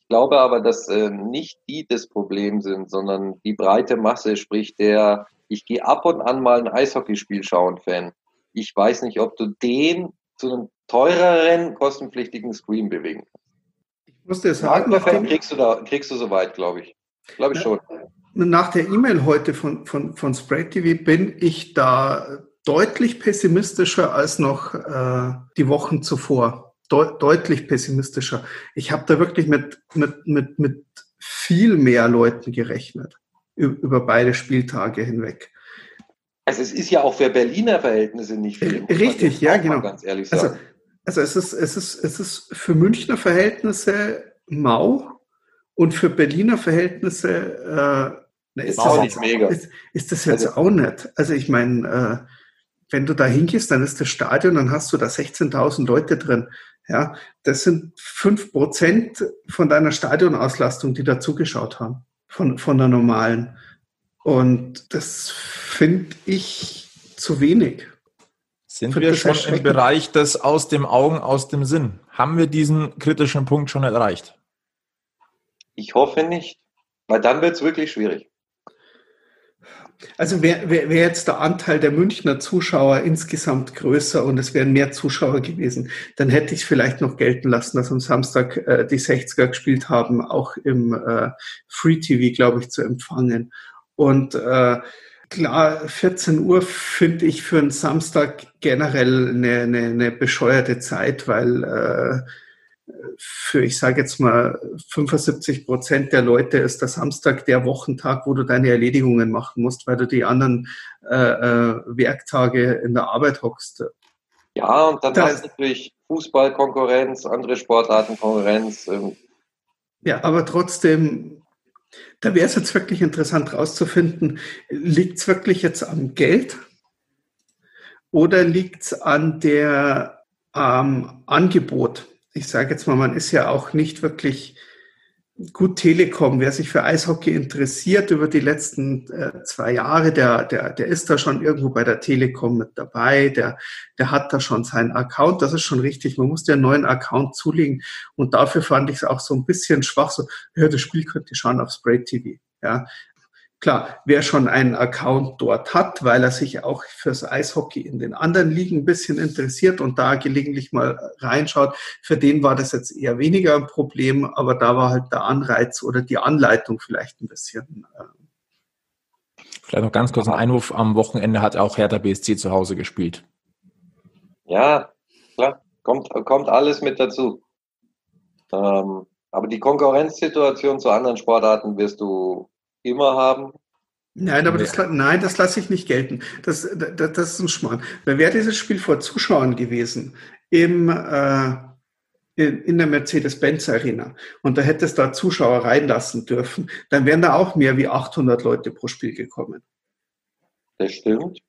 Ich glaube aber, dass äh, nicht die das Problem sind, sondern die breite Masse, sprich der, ich gehe ab und an mal ein Eishockeyspiel schauen, Fan. Ich weiß nicht, ob du den zu einem teureren, kostenpflichtigen Stream bewegen kannst. Ich muss dir sagen, kriegst du da, kriegst du soweit, glaube ich. Glaube ich schon nach der E-Mail heute von, von, von Spray TV bin ich da deutlich pessimistischer als noch äh, die Wochen zuvor. De deutlich pessimistischer. Ich habe da wirklich mit, mit, mit, mit viel mehr Leuten gerechnet über beide Spieltage hinweg. Also es ist ja auch für Berliner Verhältnisse nicht viel. Richtig, ja, genau. Ganz ehrlich also, sagen. Also, also es ist, es ist, es ist für Münchner Verhältnisse mau und für Berliner Verhältnisse äh, ist, das jetzt, mega. Ist, ist, das jetzt also, auch nicht? Also ich meine, äh, wenn du da hingehst, dann ist das Stadion, dann hast du da 16.000 Leute drin. Ja, das sind fünf Prozent von deiner Stadionauslastung, die da zugeschaut haben, von, von der normalen. Und das finde ich zu wenig. Sind wir schon im Bereich des aus dem Augen, aus dem Sinn? Haben wir diesen kritischen Punkt schon erreicht? Ich hoffe nicht, weil dann wird es wirklich schwierig. Also wäre wär, wär jetzt der Anteil der Münchner Zuschauer insgesamt größer und es wären mehr Zuschauer gewesen, dann hätte ich es vielleicht noch gelten lassen, dass am Samstag äh, die 60er gespielt haben, auch im äh, Free TV, glaube ich, zu empfangen. Und äh, klar, 14 Uhr finde ich für einen Samstag generell eine, eine, eine bescheuerte Zeit, weil äh, für, ich sage jetzt mal, 75 Prozent der Leute ist der Samstag der Wochentag, wo du deine Erledigungen machen musst, weil du die anderen äh, äh, Werktage in der Arbeit hockst. Ja, und dann da hast du natürlich Fußballkonkurrenz, andere Sportartenkonkurrenz. Ähm. Ja, aber trotzdem, da wäre es jetzt wirklich interessant herauszufinden, liegt es wirklich jetzt am Geld oder liegt es an der am Angebot? Ich sage jetzt mal, man ist ja auch nicht wirklich gut Telekom, wer sich für Eishockey interessiert über die letzten äh, zwei Jahre, der, der, der ist da schon irgendwo bei der Telekom mit dabei, der, der hat da schon seinen Account, das ist schon richtig, man muss dir einen neuen Account zulegen. Und dafür fand ich es auch so ein bisschen schwach, so, ja, das Spiel könnt ihr schauen auf Spray TV, ja, Klar, wer schon einen Account dort hat, weil er sich auch fürs Eishockey in den anderen Ligen ein bisschen interessiert und da gelegentlich mal reinschaut, für den war das jetzt eher weniger ein Problem, aber da war halt der Anreiz oder die Anleitung vielleicht ein bisschen. Äh vielleicht noch ganz kurz ein Einwurf. Am Wochenende hat auch Hertha BSC zu Hause gespielt. Ja, klar, kommt, kommt alles mit dazu. Ähm, aber die Konkurrenzsituation zu anderen Sportarten wirst du immer haben? Nein, aber das, nein, das lasse ich nicht gelten. Das, das, das ist ein Schmarrn. Wäre dieses Spiel vor Zuschauern gewesen im, äh, in, in der Mercedes-Benz Arena und da hätte es da Zuschauer reinlassen dürfen, dann wären da auch mehr wie 800 Leute pro Spiel gekommen. Das stimmt.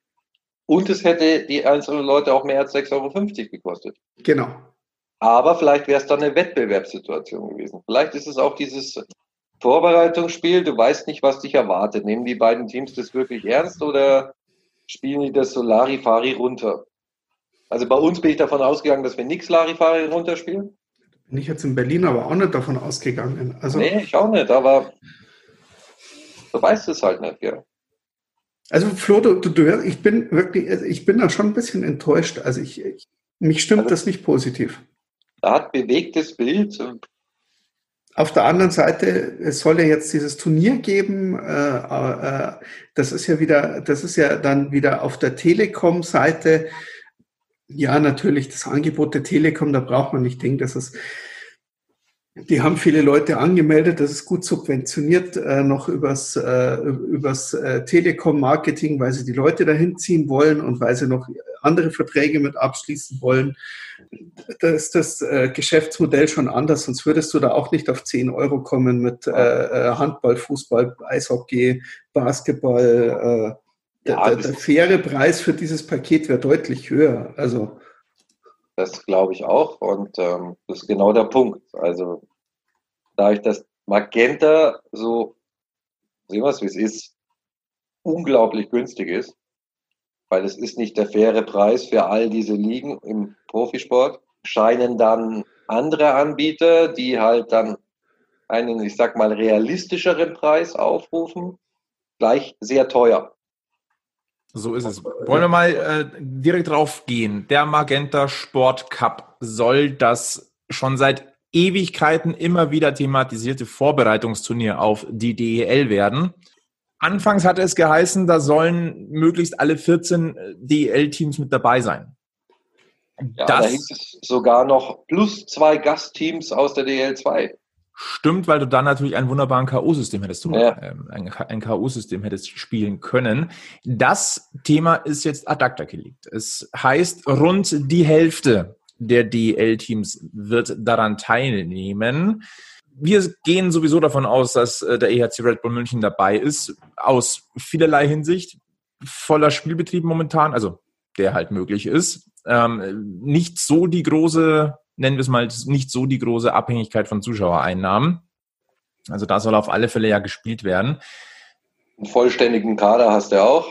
Und es hätte die einzelnen Leute auch mehr als 6,50 Euro gekostet. Genau. Aber vielleicht wäre es dann eine Wettbewerbssituation gewesen. Vielleicht ist es auch dieses Vorbereitungsspiel, du weißt nicht, was dich erwartet. Nehmen die beiden Teams das wirklich ernst oder spielen die das so Larifari runter? Also bei uns bin ich davon ausgegangen, dass wir nichts Larifari runterspielen. Bin ich jetzt in Berlin aber auch nicht davon ausgegangen. Also, nee, ich auch nicht, aber du weißt es halt nicht, ja. Also Flo, du, du, du, ich bin wirklich, ich bin da schon ein bisschen enttäuscht. Also ich, ich mich stimmt also, das nicht positiv. Da hat bewegtes Bild auf der anderen Seite, es soll ja jetzt dieses Turnier geben. Äh, äh, das ist ja wieder, das ist ja dann wieder auf der Telekom-Seite. Ja, natürlich das Angebot der Telekom, da braucht man nicht denken, dass es die haben viele Leute angemeldet, das ist gut subventioniert, äh, noch übers, äh, übers äh, Telekom-Marketing, weil sie die Leute dahin ziehen wollen und weil sie noch andere Verträge mit abschließen wollen. Da ist das äh, Geschäftsmodell schon anders, sonst würdest du da auch nicht auf 10 Euro kommen mit äh, äh, Handball, Fußball, Eishockey, Basketball. Der, ja, der, der faire Preis für dieses Paket wäre deutlich höher. Also das glaube ich auch und ähm, das ist genau der Punkt. Also dadurch, dass Magenta so, sehen wir es wie es ist, unglaublich günstig ist, weil es ist nicht der faire Preis für all diese Ligen im Profisport, scheinen dann andere Anbieter, die halt dann einen, ich sag mal, realistischeren Preis aufrufen, gleich sehr teuer. So ist es. Wollen wir mal äh, direkt drauf gehen. Der Magenta Sport Cup soll das schon seit Ewigkeiten immer wieder thematisierte Vorbereitungsturnier auf die DEL werden. Anfangs hatte es geheißen, da sollen möglichst alle 14 äh, DEL-Teams mit dabei sein. Ja, das da hieß es sogar noch plus zwei Gastteams aus der DEL 2. Stimmt, weil du dann natürlich einen wunderbaren K.O.-System hättest, du ja. ähm, ein, ein K.O.-System hättest spielen können. Das Thema ist jetzt ad acta gelegt. Es heißt, rund die Hälfte der DL-Teams wird daran teilnehmen. Wir gehen sowieso davon aus, dass äh, der EHC Red Bull München dabei ist, aus vielerlei Hinsicht. Voller Spielbetrieb momentan, also der halt möglich ist. Ähm, nicht so die große nennen wir es mal, nicht so die große Abhängigkeit von Zuschauereinnahmen. Also da soll auf alle Fälle ja gespielt werden. Einen vollständigen Kader hast du auch.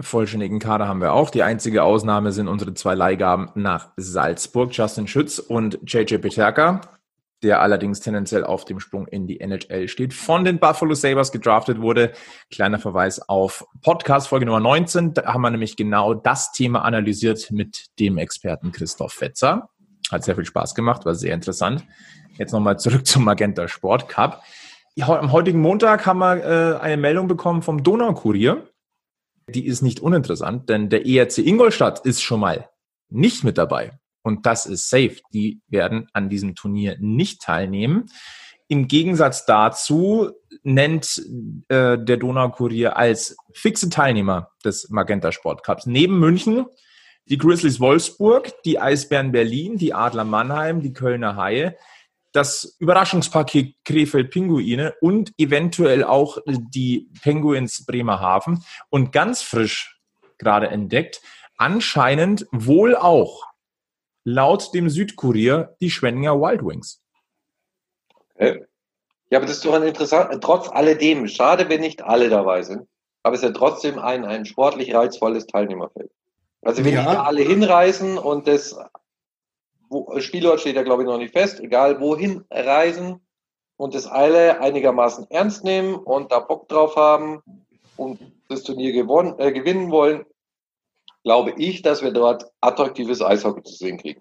Vollständigen Kader haben wir auch. Die einzige Ausnahme sind unsere zwei Leihgaben nach Salzburg, Justin Schütz und JJ Peterka, der allerdings tendenziell auf dem Sprung in die NHL steht, von den Buffalo Sabres gedraftet wurde. Kleiner Verweis auf Podcast Folge Nummer 19. Da haben wir nämlich genau das Thema analysiert mit dem Experten Christoph Fetzer. Hat sehr viel Spaß gemacht, war sehr interessant. Jetzt nochmal zurück zum Magenta Sport Cup. Am heutigen Montag haben wir äh, eine Meldung bekommen vom Donaukurier. Die ist nicht uninteressant, denn der ERC Ingolstadt ist schon mal nicht mit dabei. Und das ist safe. Die werden an diesem Turnier nicht teilnehmen. Im Gegensatz dazu nennt äh, der Donaukurier als fixe Teilnehmer des Magenta Sport Cups neben München die Grizzlies Wolfsburg, die Eisbären Berlin, die Adler Mannheim, die Kölner Haie, das Überraschungspaket Krefeld Pinguine und eventuell auch die Penguins Bremerhaven und ganz frisch gerade entdeckt, anscheinend wohl auch laut dem Südkurier die Schwenninger Wild Wings. Ja, aber das ist doch ein interessant, trotz alledem, schade, wenn nicht alle dabei sind, aber es ist ja trotzdem ein, ein sportlich reizvolles Teilnehmerfeld. Also wenn Ja. nicht da alle hinreisen und das wo, Spielort steht ja glaube ich noch nicht fest, egal wohin reisen und das alle einigermaßen ernst nehmen und da Bock drauf haben und das Turnier gewonnen, äh, gewinnen wollen, glaube ich, dass wir dort attraktives Eishockey zu sehen kriegen.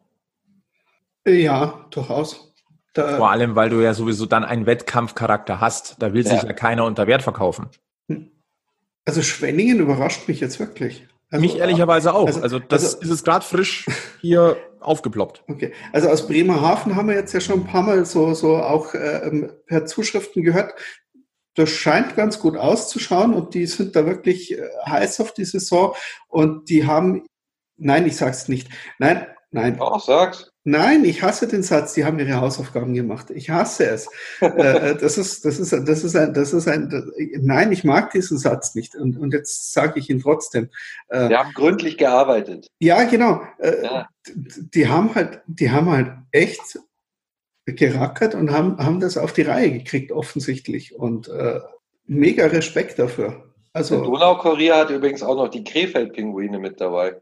Ja, durchaus. Da, Vor allem, weil du ja sowieso dann einen Wettkampfcharakter hast. Da will sich Ja. ja keiner unter Wert verkaufen. also Schwenningen überrascht mich jetzt wirklich. Also, Mich ehrlicherweise auch. also- Also, das also- ist es gerade frisch hier aufgeploppt. Okay, also aus Bremerhaven haben wir jetzt ja schon ein paar Mal so, so auch ähm, per Zuschriften gehört. Das scheint ganz gut auszuschauen und die sind da wirklich äh, heiß auf die Saison und die haben, nein, ich sag's nicht, nein, nein, Auch sag's. Nein, ich hasse den Satz, die haben ihre Hausaufgaben gemacht. Ich hasse es. äh, äh, das ist, das ist, das ist ein, das ist ein, nein, ich mag diesen Satz nicht und, und jetzt sage ich ihn trotzdem. Äh, Wir haben gründlich gearbeitet. ja, genau. Ja. Die haben halt, die haben halt echt gerackert und haben, haben das auf die Reihe gekriegt, offensichtlich. Und äh, mega Respekt dafür. Also, Donaukurier hat übrigens auch noch die Krefeld-Pinguine mit dabei.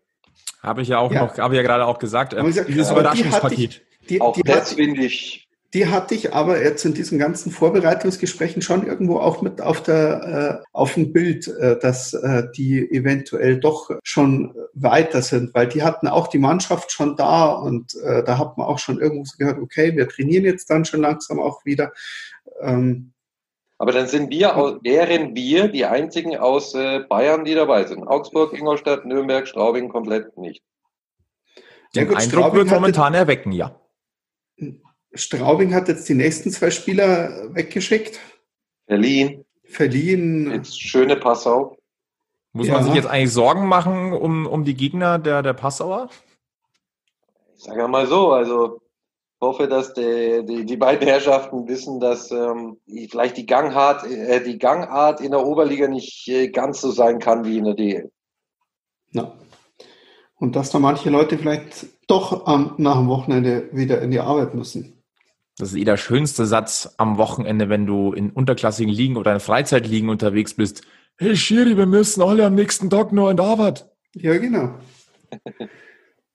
Habe ich ja auch Ja. noch, habe ich ja gerade auch gesagt. Äh, sag, dieses Überraschungspaket. die, Auch die, das hat, finde ich, die hatte ich aber jetzt in diesen ganzen Vorbereitungsgesprächen schon irgendwo auch mit auf der äh, auf dem Bild, äh, dass äh, die eventuell doch schon weiter sind, weil die hatten auch die Mannschaft schon da und äh, da hat man auch schon irgendwo so gehört, okay, wir trainieren jetzt dann schon langsam auch wieder. Ähm, aber dann sind wir, wären wir die einzigen aus äh, Bayern, die dabei sind. Augsburg, Ingolstadt, Nürnberg, Straubing komplett nicht. Ja Den gut, Eindruck Straubing wird momentan erwecken, ja. Straubing hat jetzt die nächsten zwei Spieler weggeschickt, Berlin, verliehen. jetzt schöne Passau. Muss Ja. man sich jetzt eigentlich Sorgen machen um, um die Gegner der, der Passauer? Ich sage ja mal so, also hoffe, dass die, die, die beiden Herrschaften wissen, dass ähm, vielleicht die Gangart, äh, die Gangart in der Oberliga nicht äh, ganz so sein kann wie in der DL. Ja. Und dass da manche Leute vielleicht doch am, nach dem Wochenende wieder in die Arbeit müssen. Das ist eh der schönste Satz am Wochenende, wenn du in unterklassigen Ligen oder in Freizeitligen unterwegs bist. Hey Schiri, wir müssen alle am nächsten Tag nur in die Arbeit. Ja, genau.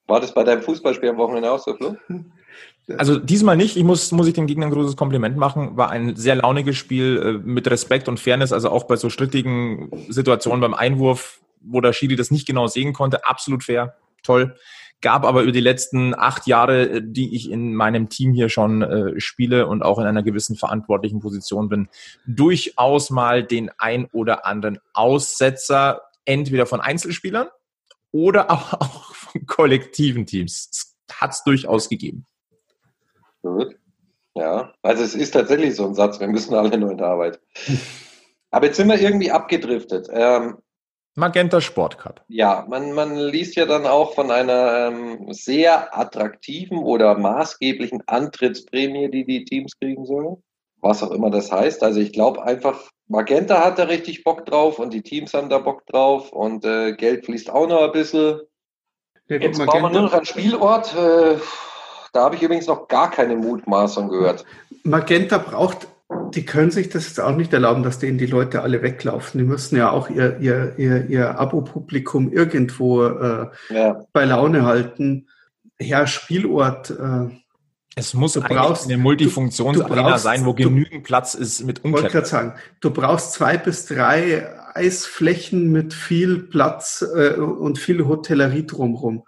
War das bei deinem Fußballspiel am Wochenende auch so, Flo? Also diesmal nicht. Ich muss, muss ich den Gegnern ein großes Kompliment machen. War ein sehr launiges Spiel äh, mit Respekt und Fairness. Also auch bei so strittigen Situationen beim Einwurf, wo der Schiri das nicht genau sehen konnte. Absolut fair. Toll. Gab aber über die letzten acht Jahre, äh, die ich in meinem Team hier schon äh, spiele und auch in einer gewissen verantwortlichen Position bin, durchaus mal den ein oder anderen Aussetzer, entweder von Einzelspielern oder auch, auch von kollektiven Teams. Hat es durchaus gegeben. Gut. Ja, also es ist tatsächlich so ein Satz, wir müssen alle nur in der Arbeit. Aber jetzt sind wir irgendwie abgedriftet. Ähm, Magenta Sport Cup. ja, man, man liest ja dann auch von einer ähm, sehr attraktiven oder maßgeblichen Antrittsprämie, die die Teams kriegen sollen. Was auch immer das heißt. Also ich glaube einfach, Magenta hat da richtig Bock drauf und die Teams haben da Bock drauf und äh, Geld fließt auch noch ein bisschen. Ja, gut, Jetzt brauchen wir nur noch einen Spielort. Äh, da habe ich übrigens noch gar keine Mutmaßung gehört. Magenta braucht, die können sich das jetzt auch nicht erlauben, dass denen die Leute alle weglaufen. Die müssen ja auch ihr, ihr, ihr, ihr Abo-Publikum irgendwo äh, Ja. bei Laune halten. Ja, Spielort. Äh, Es muss Du brauchst- eine Multifunktionsarena du sein, wo du- genügend Platz ist mit wollte gerade Umkleiden. sagen, du brauchst zwei bis drei Eisflächen mit viel Platz äh, und viel Hotellerie drumherum.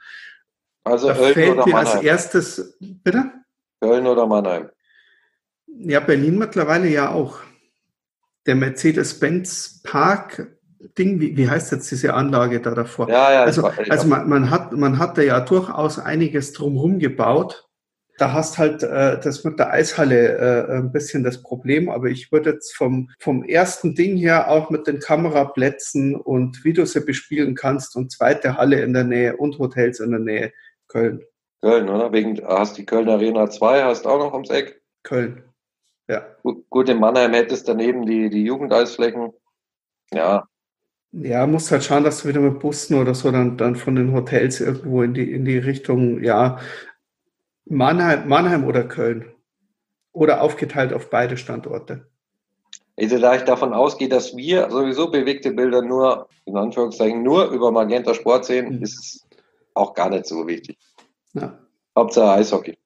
Also Da Köln fällt oder mir als Mannheim. erstes, bitte? Köln oder Mannheim. Ja, Berlin mittlerweile ja auch. Der Mercedes-Benz Park Ding, wie, wie heißt jetzt diese Anlage da davor? Ja, ja. Also, also man, man, hat, man hat da ja durchaus einiges drumherum gebaut. Da hast halt äh, das mit der Eishalle äh, ein bisschen das Problem, aber ich würde jetzt vom, vom ersten Ding her auch mit den Kameraplätzen und wie du sie bespielen kannst und zweite Halle in der Nähe und Hotels in der Nähe, Köln. Köln, oder? Wegen, hast die Köln Arena 2, hast auch noch ums Eck. Köln. Ja. Gut, gut in Mannheim hättest daneben die, die Jugendeisflächen. Ja, Ja, musst halt schauen, dass du wieder mit Bussen oder so dann, dann von den Hotels irgendwo in die, in die Richtung, ja, Mannheim, Mannheim oder Köln? Oder aufgeteilt auf beide Standorte? Also da ich davon ausgehe, dass wir sowieso bewegte Bilder nur, in Anführungszeichen, nur über Magenta Sport sehen, mhm. ist es auch gar nicht so wichtig. Ja. Hauptsache Eishockey.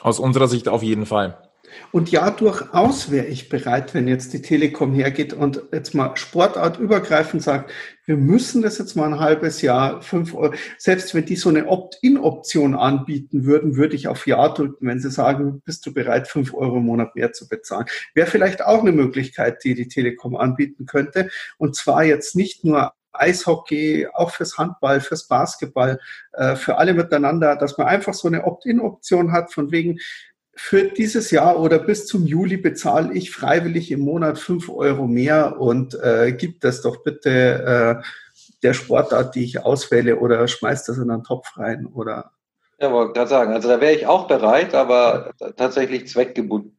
Aus unserer Sicht auf jeden Fall. Und ja, durchaus wäre ich bereit, wenn jetzt die Telekom hergeht und jetzt mal sportartübergreifend sagt, wir müssen das jetzt mal ein halbes Jahr, fünf Euro, selbst wenn die so eine Opt-in-Option anbieten würden, würde ich auf Ja drücken, wenn sie sagen, bist du bereit, fünf Euro im Monat mehr zu bezahlen. Wäre vielleicht auch eine Möglichkeit, die die Telekom anbieten könnte. Und zwar jetzt nicht nur Eishockey, auch fürs Handball, fürs Basketball, äh, für alle miteinander, dass man einfach so eine Opt-in-Option hat, von wegen, für dieses Jahr oder bis zum Juli bezahle ich freiwillig im Monat fünf Euro mehr und äh, gib das doch bitte äh, der Sportart, die ich auswähle oder schmeiß das in einen Topf rein oder. Ja, wollte gerade sagen, also da wäre ich auch bereit, aber tatsächlich zweckgebunden.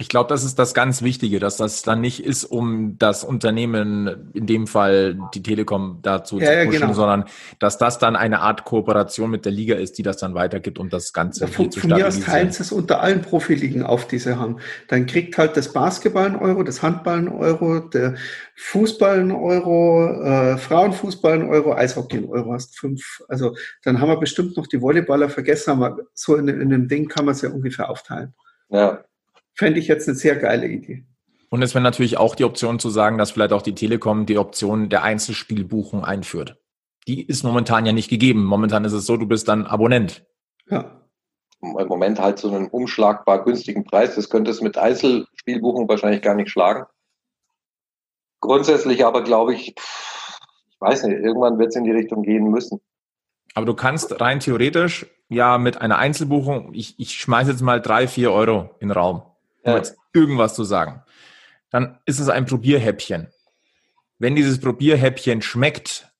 Ich glaube, das ist das ganz Wichtige, dass das dann nicht ist, um das Unternehmen, in dem Fall die Telekom, dazu ja, zu pushen, ja, genau. sondern dass das dann eine Art Kooperation mit der Liga ist, die das dann weitergibt, um das Ganze ja, von, zu Von mir aus teilen sie es unter allen Profiligen auf, die sie haben. Dann kriegt halt das Basketball einen Euro, das Handball einen Euro, der Fußball einen Euro, äh, Frauenfußball einen Euro, Eishockey einen Euro, hast fünf. Also dann haben wir bestimmt noch die Volleyballer vergessen, aber so in, in dem Ding kann man es ja ungefähr aufteilen. Ja, fände ich jetzt eine sehr geile Idee. Und es wäre natürlich auch die Option zu sagen, dass vielleicht auch die Telekom die Option der Einzelspielbuchung einführt. Die ist momentan ja nicht gegeben. Momentan ist es so, du bist dann Abonnent. Ja. Im Moment halt so einen umschlagbar günstigen Preis. Das könnte es mit Einzelspielbuchung wahrscheinlich gar nicht schlagen. Grundsätzlich aber glaube ich, ich weiß nicht, irgendwann wird es in die Richtung gehen müssen. Aber du kannst rein theoretisch ja mit einer Einzelbuchung, ich, ich schmeiße jetzt mal drei, vier Euro in den Raum um ja. jetzt irgendwas zu sagen, dann ist es ein Probierhäppchen. Wenn dieses Probierhäppchen schmeckt,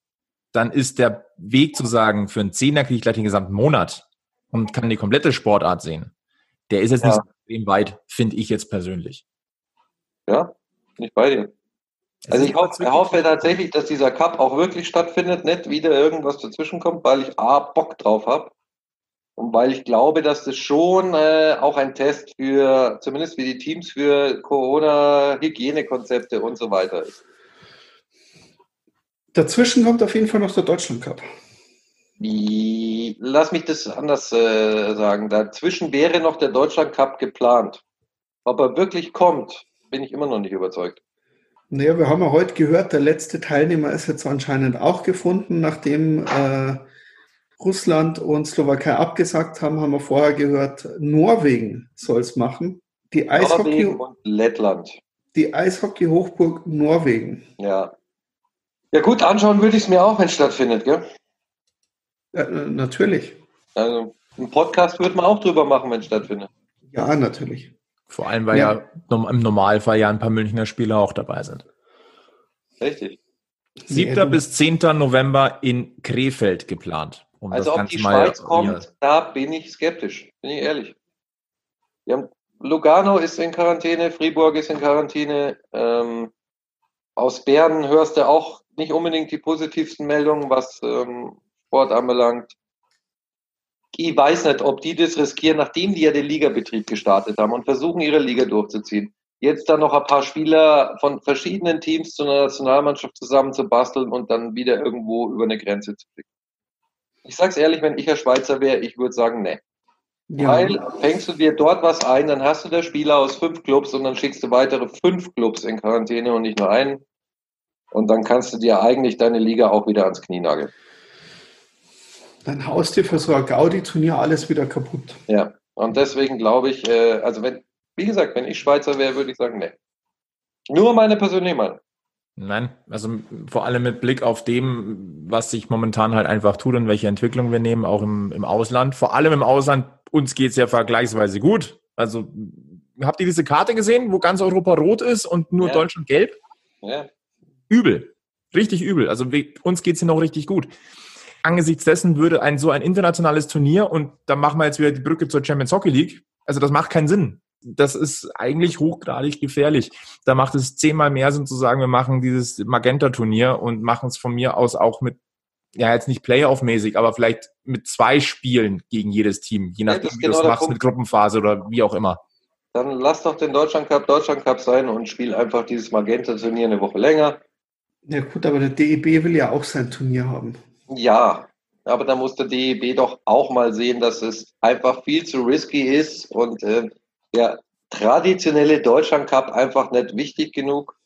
dann ist der Weg zu sagen, für einen Zehner kriege ich gleich den gesamten Monat und kann die komplette Sportart sehen. Der ist jetzt ja. nicht so extrem weit, finde ich jetzt persönlich. Ja, nicht bei dir. Also ich hoffe, hoffe, tatsächlich, dass dieser Cup auch wirklich stattfindet, nicht wieder irgendwas dazwischen kommt, weil ich A, Bock drauf habe und weil ich glaube, dass das schon äh, auch ein Test für, zumindest für die Teams, für Corona-Hygienekonzepte und so weiter ist. Dazwischen kommt auf jeden Fall noch der Deutschland Cup. lass mich das anders äh, sagen. Dazwischen wäre noch der Deutschland Cup geplant. Ob er wirklich kommt, bin ich immer noch nicht überzeugt. Naja, wir haben ja heute gehört, der letzte Teilnehmer ist jetzt anscheinend auch gefunden, nachdem äh, Russland und Slowakei abgesagt haben, haben wir vorher gehört, Norwegen soll es machen. Die Eishockey und Lettland. Die Eishockey-Hochburg Norwegen. Ja. Ja gut, anschauen würde ich es mir auch, wenn es stattfindet, gell? Ja, natürlich. Also ein Podcast würde man auch drüber machen, wenn es stattfindet. Ja, natürlich. Vor allem, weil ja. ja im Normalfall ja ein paar Münchner Spieler auch dabei sind. Richtig. 7. bis 10. November in Krefeld geplant. Um also ob die Schweiz kommt, ja. da bin ich skeptisch, bin ich ehrlich. Haben, Lugano ist in Quarantäne, Fribourg ist in Quarantäne. Ähm, aus Bern hörst du auch nicht unbedingt die positivsten Meldungen, was ähm, Sport anbelangt. Ich weiß nicht, ob die das riskieren, nachdem die ja den Ligabetrieb gestartet haben und versuchen, ihre Liga durchzuziehen. Jetzt dann noch ein paar Spieler von verschiedenen Teams zu einer Nationalmannschaft zusammenzubasteln und dann wieder irgendwo über eine Grenze zu fliegen. Ich sag's ehrlich, wenn ich ein Schweizer wäre, ich würde sagen, nee. Ja. Weil fängst du dir dort was ein, dann hast du der Spieler aus fünf Clubs und dann schickst du weitere fünf Clubs in Quarantäne und nicht nur einen. Und dann kannst du dir eigentlich deine Liga auch wieder ans Knie nageln. Dann haust dir für so ein Gaudi-Turnier alles wieder kaputt. Ja, und deswegen glaube ich, äh, also wenn, wie gesagt, wenn ich Schweizer wäre, würde ich sagen, nee. Nur meine persönliche Meinung. Nein, also vor allem mit Blick auf dem, was sich momentan halt einfach tut und welche Entwicklung wir nehmen, auch im, im Ausland. Vor allem im Ausland, uns geht's ja vergleichsweise gut. Also habt ihr diese Karte gesehen, wo ganz Europa rot ist und nur ja. Deutschland gelb? Ja. Übel. Richtig übel. Also wir, uns geht's hier noch richtig gut. Angesichts dessen würde ein so ein internationales Turnier und da machen wir jetzt wieder die Brücke zur Champions Hockey League. Also das macht keinen Sinn das ist eigentlich hochgradig gefährlich. Da macht es zehnmal mehr Sinn zu sagen, wir machen dieses Magenta-Turnier und machen es von mir aus auch mit ja jetzt nicht Playoff-mäßig, aber vielleicht mit zwei Spielen gegen jedes Team, je nachdem, ja, wie genau du es machst, Punkt. mit Gruppenphase oder wie auch immer. Dann lass doch den Deutschland Cup Deutschland Cup sein und spiel einfach dieses Magenta-Turnier eine Woche länger. Ja gut, aber der DEB will ja auch sein Turnier haben. Ja, aber da muss der DEB doch auch mal sehen, dass es einfach viel zu risky ist und äh, der traditionelle Deutschland Cup einfach nicht wichtig genug.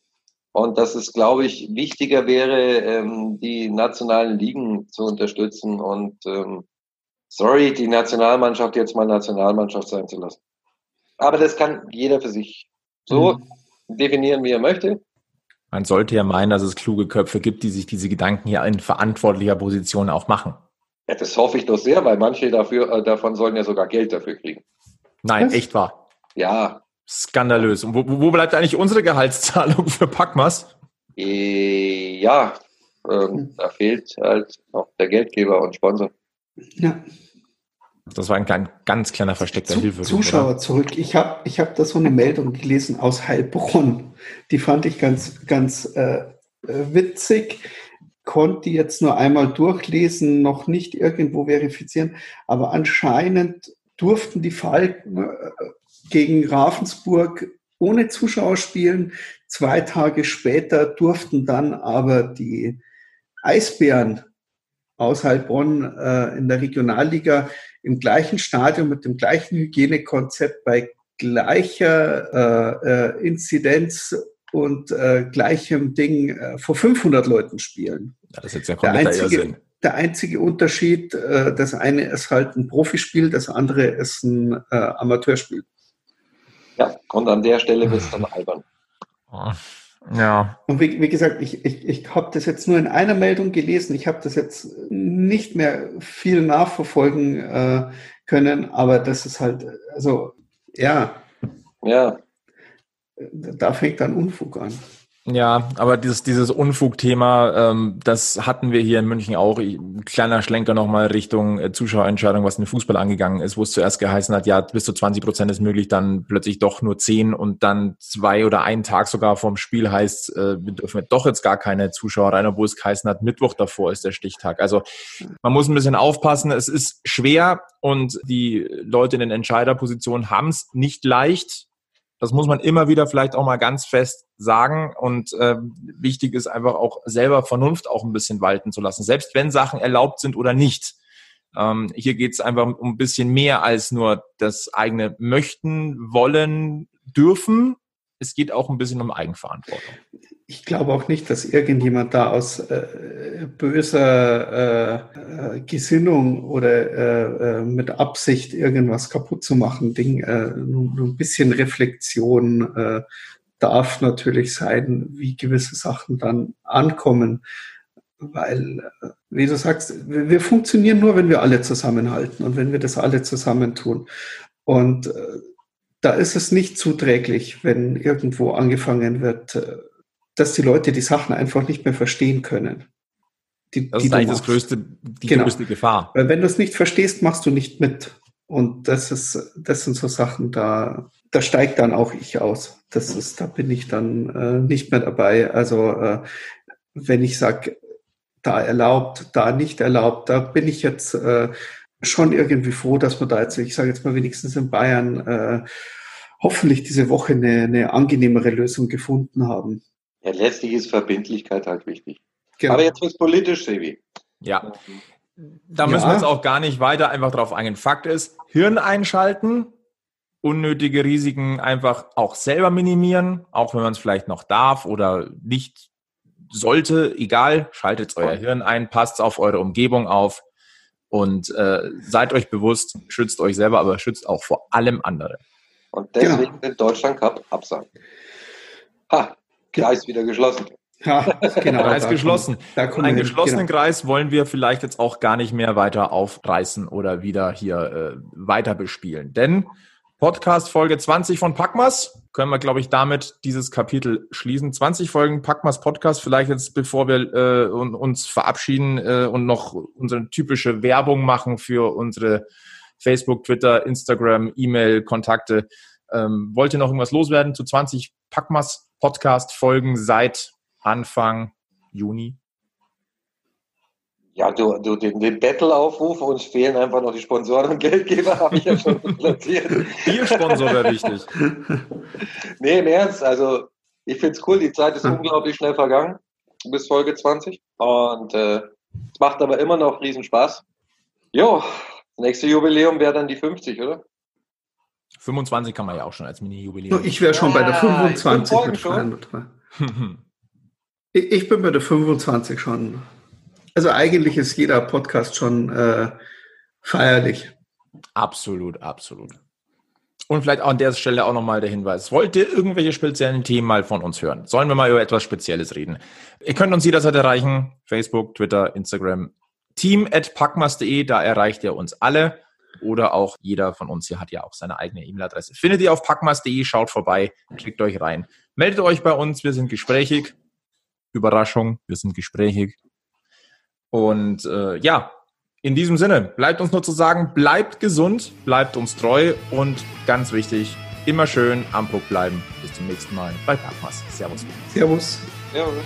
Und dass es, glaube ich, wichtiger wäre, ähm, die nationalen Ligen zu unterstützen und ähm, sorry, die Nationalmannschaft jetzt mal Nationalmannschaft sein zu lassen. Aber das kann jeder für sich so mhm. definieren, wie er möchte. Man sollte ja meinen, dass es kluge Köpfe gibt, die sich diese Gedanken hier in verantwortlicher Position auch machen. Ja, das hoffe ich doch sehr, weil manche dafür, äh, davon sollen ja sogar Geld dafür kriegen. Nein, Was? echt wahr. Ja. Skandalös. Und wo, wo bleibt eigentlich unsere Gehaltszahlung für Packmas? Äh, ja, ähm, da fehlt halt noch der Geldgeber und Sponsor. Ja. Das war ein klein, ganz kleiner versteckter Hilfe. Zuschauer oder? zurück. Ich habe ich hab da so eine Meldung gelesen aus Heilbronn. Die fand ich ganz, ganz äh, äh witzig. Konnte jetzt nur einmal durchlesen, noch nicht irgendwo verifizieren. Aber anscheinend durften die Falken äh, gegen Ravensburg ohne Zuschauer spielen. Zwei Tage später durften dann aber die Eisbären aus Heilbronn äh, in der Regionalliga im gleichen Stadion mit dem gleichen Hygienekonzept bei gleicher äh, äh, Inzidenz und äh, gleichem Ding äh, vor 500 Leuten spielen. Ja, das ist jetzt ja kompletter der einzige, Irrsinn. Der einzige Unterschied, äh, das eine ist halt ein Profispiel, das andere ist ein äh, Amateurspiel. Und an der Stelle wird es dann albern. Ja. Und wie, wie gesagt, ich, ich, ich habe das jetzt nur in einer Meldung gelesen. Ich habe das jetzt nicht mehr viel nachverfolgen äh, können, aber das ist halt, also ja. Ja. Da fängt dann Unfug an. Ja, aber dieses, dieses Unfugthema, ähm, das hatten wir hier in München auch. Kleiner Schlenker nochmal Richtung äh, Zuschauerentscheidung, was den Fußball angegangen ist, wo es zuerst geheißen hat, ja, bis zu 20 Prozent ist möglich, dann plötzlich doch nur 10 und dann zwei oder einen Tag sogar vorm Spiel heißt, äh, wir dürfen doch jetzt gar keine Zuschauer rein, obwohl es geheißen hat, Mittwoch davor ist der Stichtag. Also man muss ein bisschen aufpassen, es ist schwer und die Leute in den Entscheiderpositionen haben es nicht leicht das muss man immer wieder vielleicht auch mal ganz fest sagen. Und äh, wichtig ist einfach auch selber Vernunft auch ein bisschen walten zu lassen, selbst wenn Sachen erlaubt sind oder nicht. Ähm, hier geht es einfach um ein bisschen mehr als nur das eigene Möchten, wollen, dürfen. Es geht auch ein bisschen um Eigenverantwortung ich glaube auch nicht, dass irgendjemand da aus äh, böser äh, Gesinnung oder äh, äh, mit Absicht irgendwas kaputt zu machen, Ding, äh, nur, nur ein bisschen Reflexion äh, darf natürlich sein, wie gewisse Sachen dann ankommen. Weil, äh, wie du sagst, wir, wir funktionieren nur, wenn wir alle zusammenhalten und wenn wir das alle zusammentun. Und äh, da ist es nicht zuträglich, wenn irgendwo angefangen wird, äh, dass die Leute die Sachen einfach nicht mehr verstehen können. Die, das ist eigentlich das größte, die genau. größte Gefahr. Weil wenn du es nicht verstehst, machst du nicht mit. Und das ist, das sind so Sachen, da, da steigt dann auch ich aus. Das ist, da bin ich dann äh, nicht mehr dabei. Also äh, wenn ich sage, da erlaubt, da nicht erlaubt, da bin ich jetzt äh, schon irgendwie froh, dass wir da jetzt, ich sage jetzt mal wenigstens in Bayern, äh, hoffentlich diese Woche eine, eine angenehmere Lösung gefunden haben. Ja, letztlich ist Verbindlichkeit halt wichtig. Genau. Aber jetzt wird es politisch, Sevi. Ja. Da müssen ja. wir jetzt auch gar nicht weiter einfach drauf eingehen. Fakt ist, Hirn einschalten, unnötige Risiken einfach auch selber minimieren, auch wenn man es vielleicht noch darf oder nicht sollte, egal, schaltet euer Hirn ein, passt auf eure Umgebung auf und äh, seid euch bewusst, schützt euch selber, aber schützt auch vor allem andere. Und deswegen genau. den Deutschland Cup absagen. Ha, Kreis wieder geschlossen. Ja, genau. Kreis geschlossen. Kommen, Einen geschlossenen genau. Kreis wollen wir vielleicht jetzt auch gar nicht mehr weiter aufreißen oder wieder hier äh, weiter bespielen. Denn Podcast Folge 20 von Packmas können wir, glaube ich, damit dieses Kapitel schließen. 20 Folgen Packmas Podcast. Vielleicht jetzt, bevor wir äh, uns verabschieden äh, und noch unsere typische Werbung machen für unsere Facebook, Twitter, Instagram, E-Mail, Kontakte. Ähm, wollt ihr noch irgendwas loswerden zu 20 Packmas Podcast-Folgen seit Anfang Juni? Ja, du, du den, den Battle-Aufruf, uns fehlen einfach noch die Sponsoren und Geldgeber, habe ich ja schon platziert. Biersponsor wäre wichtig. nee, im Ernst, also ich finde es cool, die Zeit ist unglaublich schnell vergangen, bis Folge 20. Und äh, es macht aber immer noch riesen Spaß. Jo, das nächste Jubiläum wäre dann die 50, oder? 25 kann man ja auch schon als Mini-Jubiläum. Ich wäre schon ja, bei der 25 mit schon. ich bin bei der 25 schon. Also eigentlich ist jeder Podcast schon äh, feierlich. Absolut, absolut. Und vielleicht an der Stelle auch nochmal der Hinweis. Wollt ihr irgendwelche speziellen Themen mal von uns hören? Sollen wir mal über etwas Spezielles reden? Ihr könnt uns jederzeit erreichen. Facebook, Twitter, Instagram. Team at packmas.de, da erreicht ihr uns alle. Oder auch jeder von uns hier hat ja auch seine eigene E-Mail-Adresse. Findet ihr auf packmas.de, schaut vorbei, klickt euch rein. Meldet euch bei uns, wir sind gesprächig. Überraschung, wir sind gesprächig. Und äh, ja, in diesem Sinne, bleibt uns nur zu sagen, bleibt gesund, bleibt uns treu und ganz wichtig, immer schön am Puck bleiben. Bis zum nächsten Mal bei Packmas. Servus. Servus. Servus.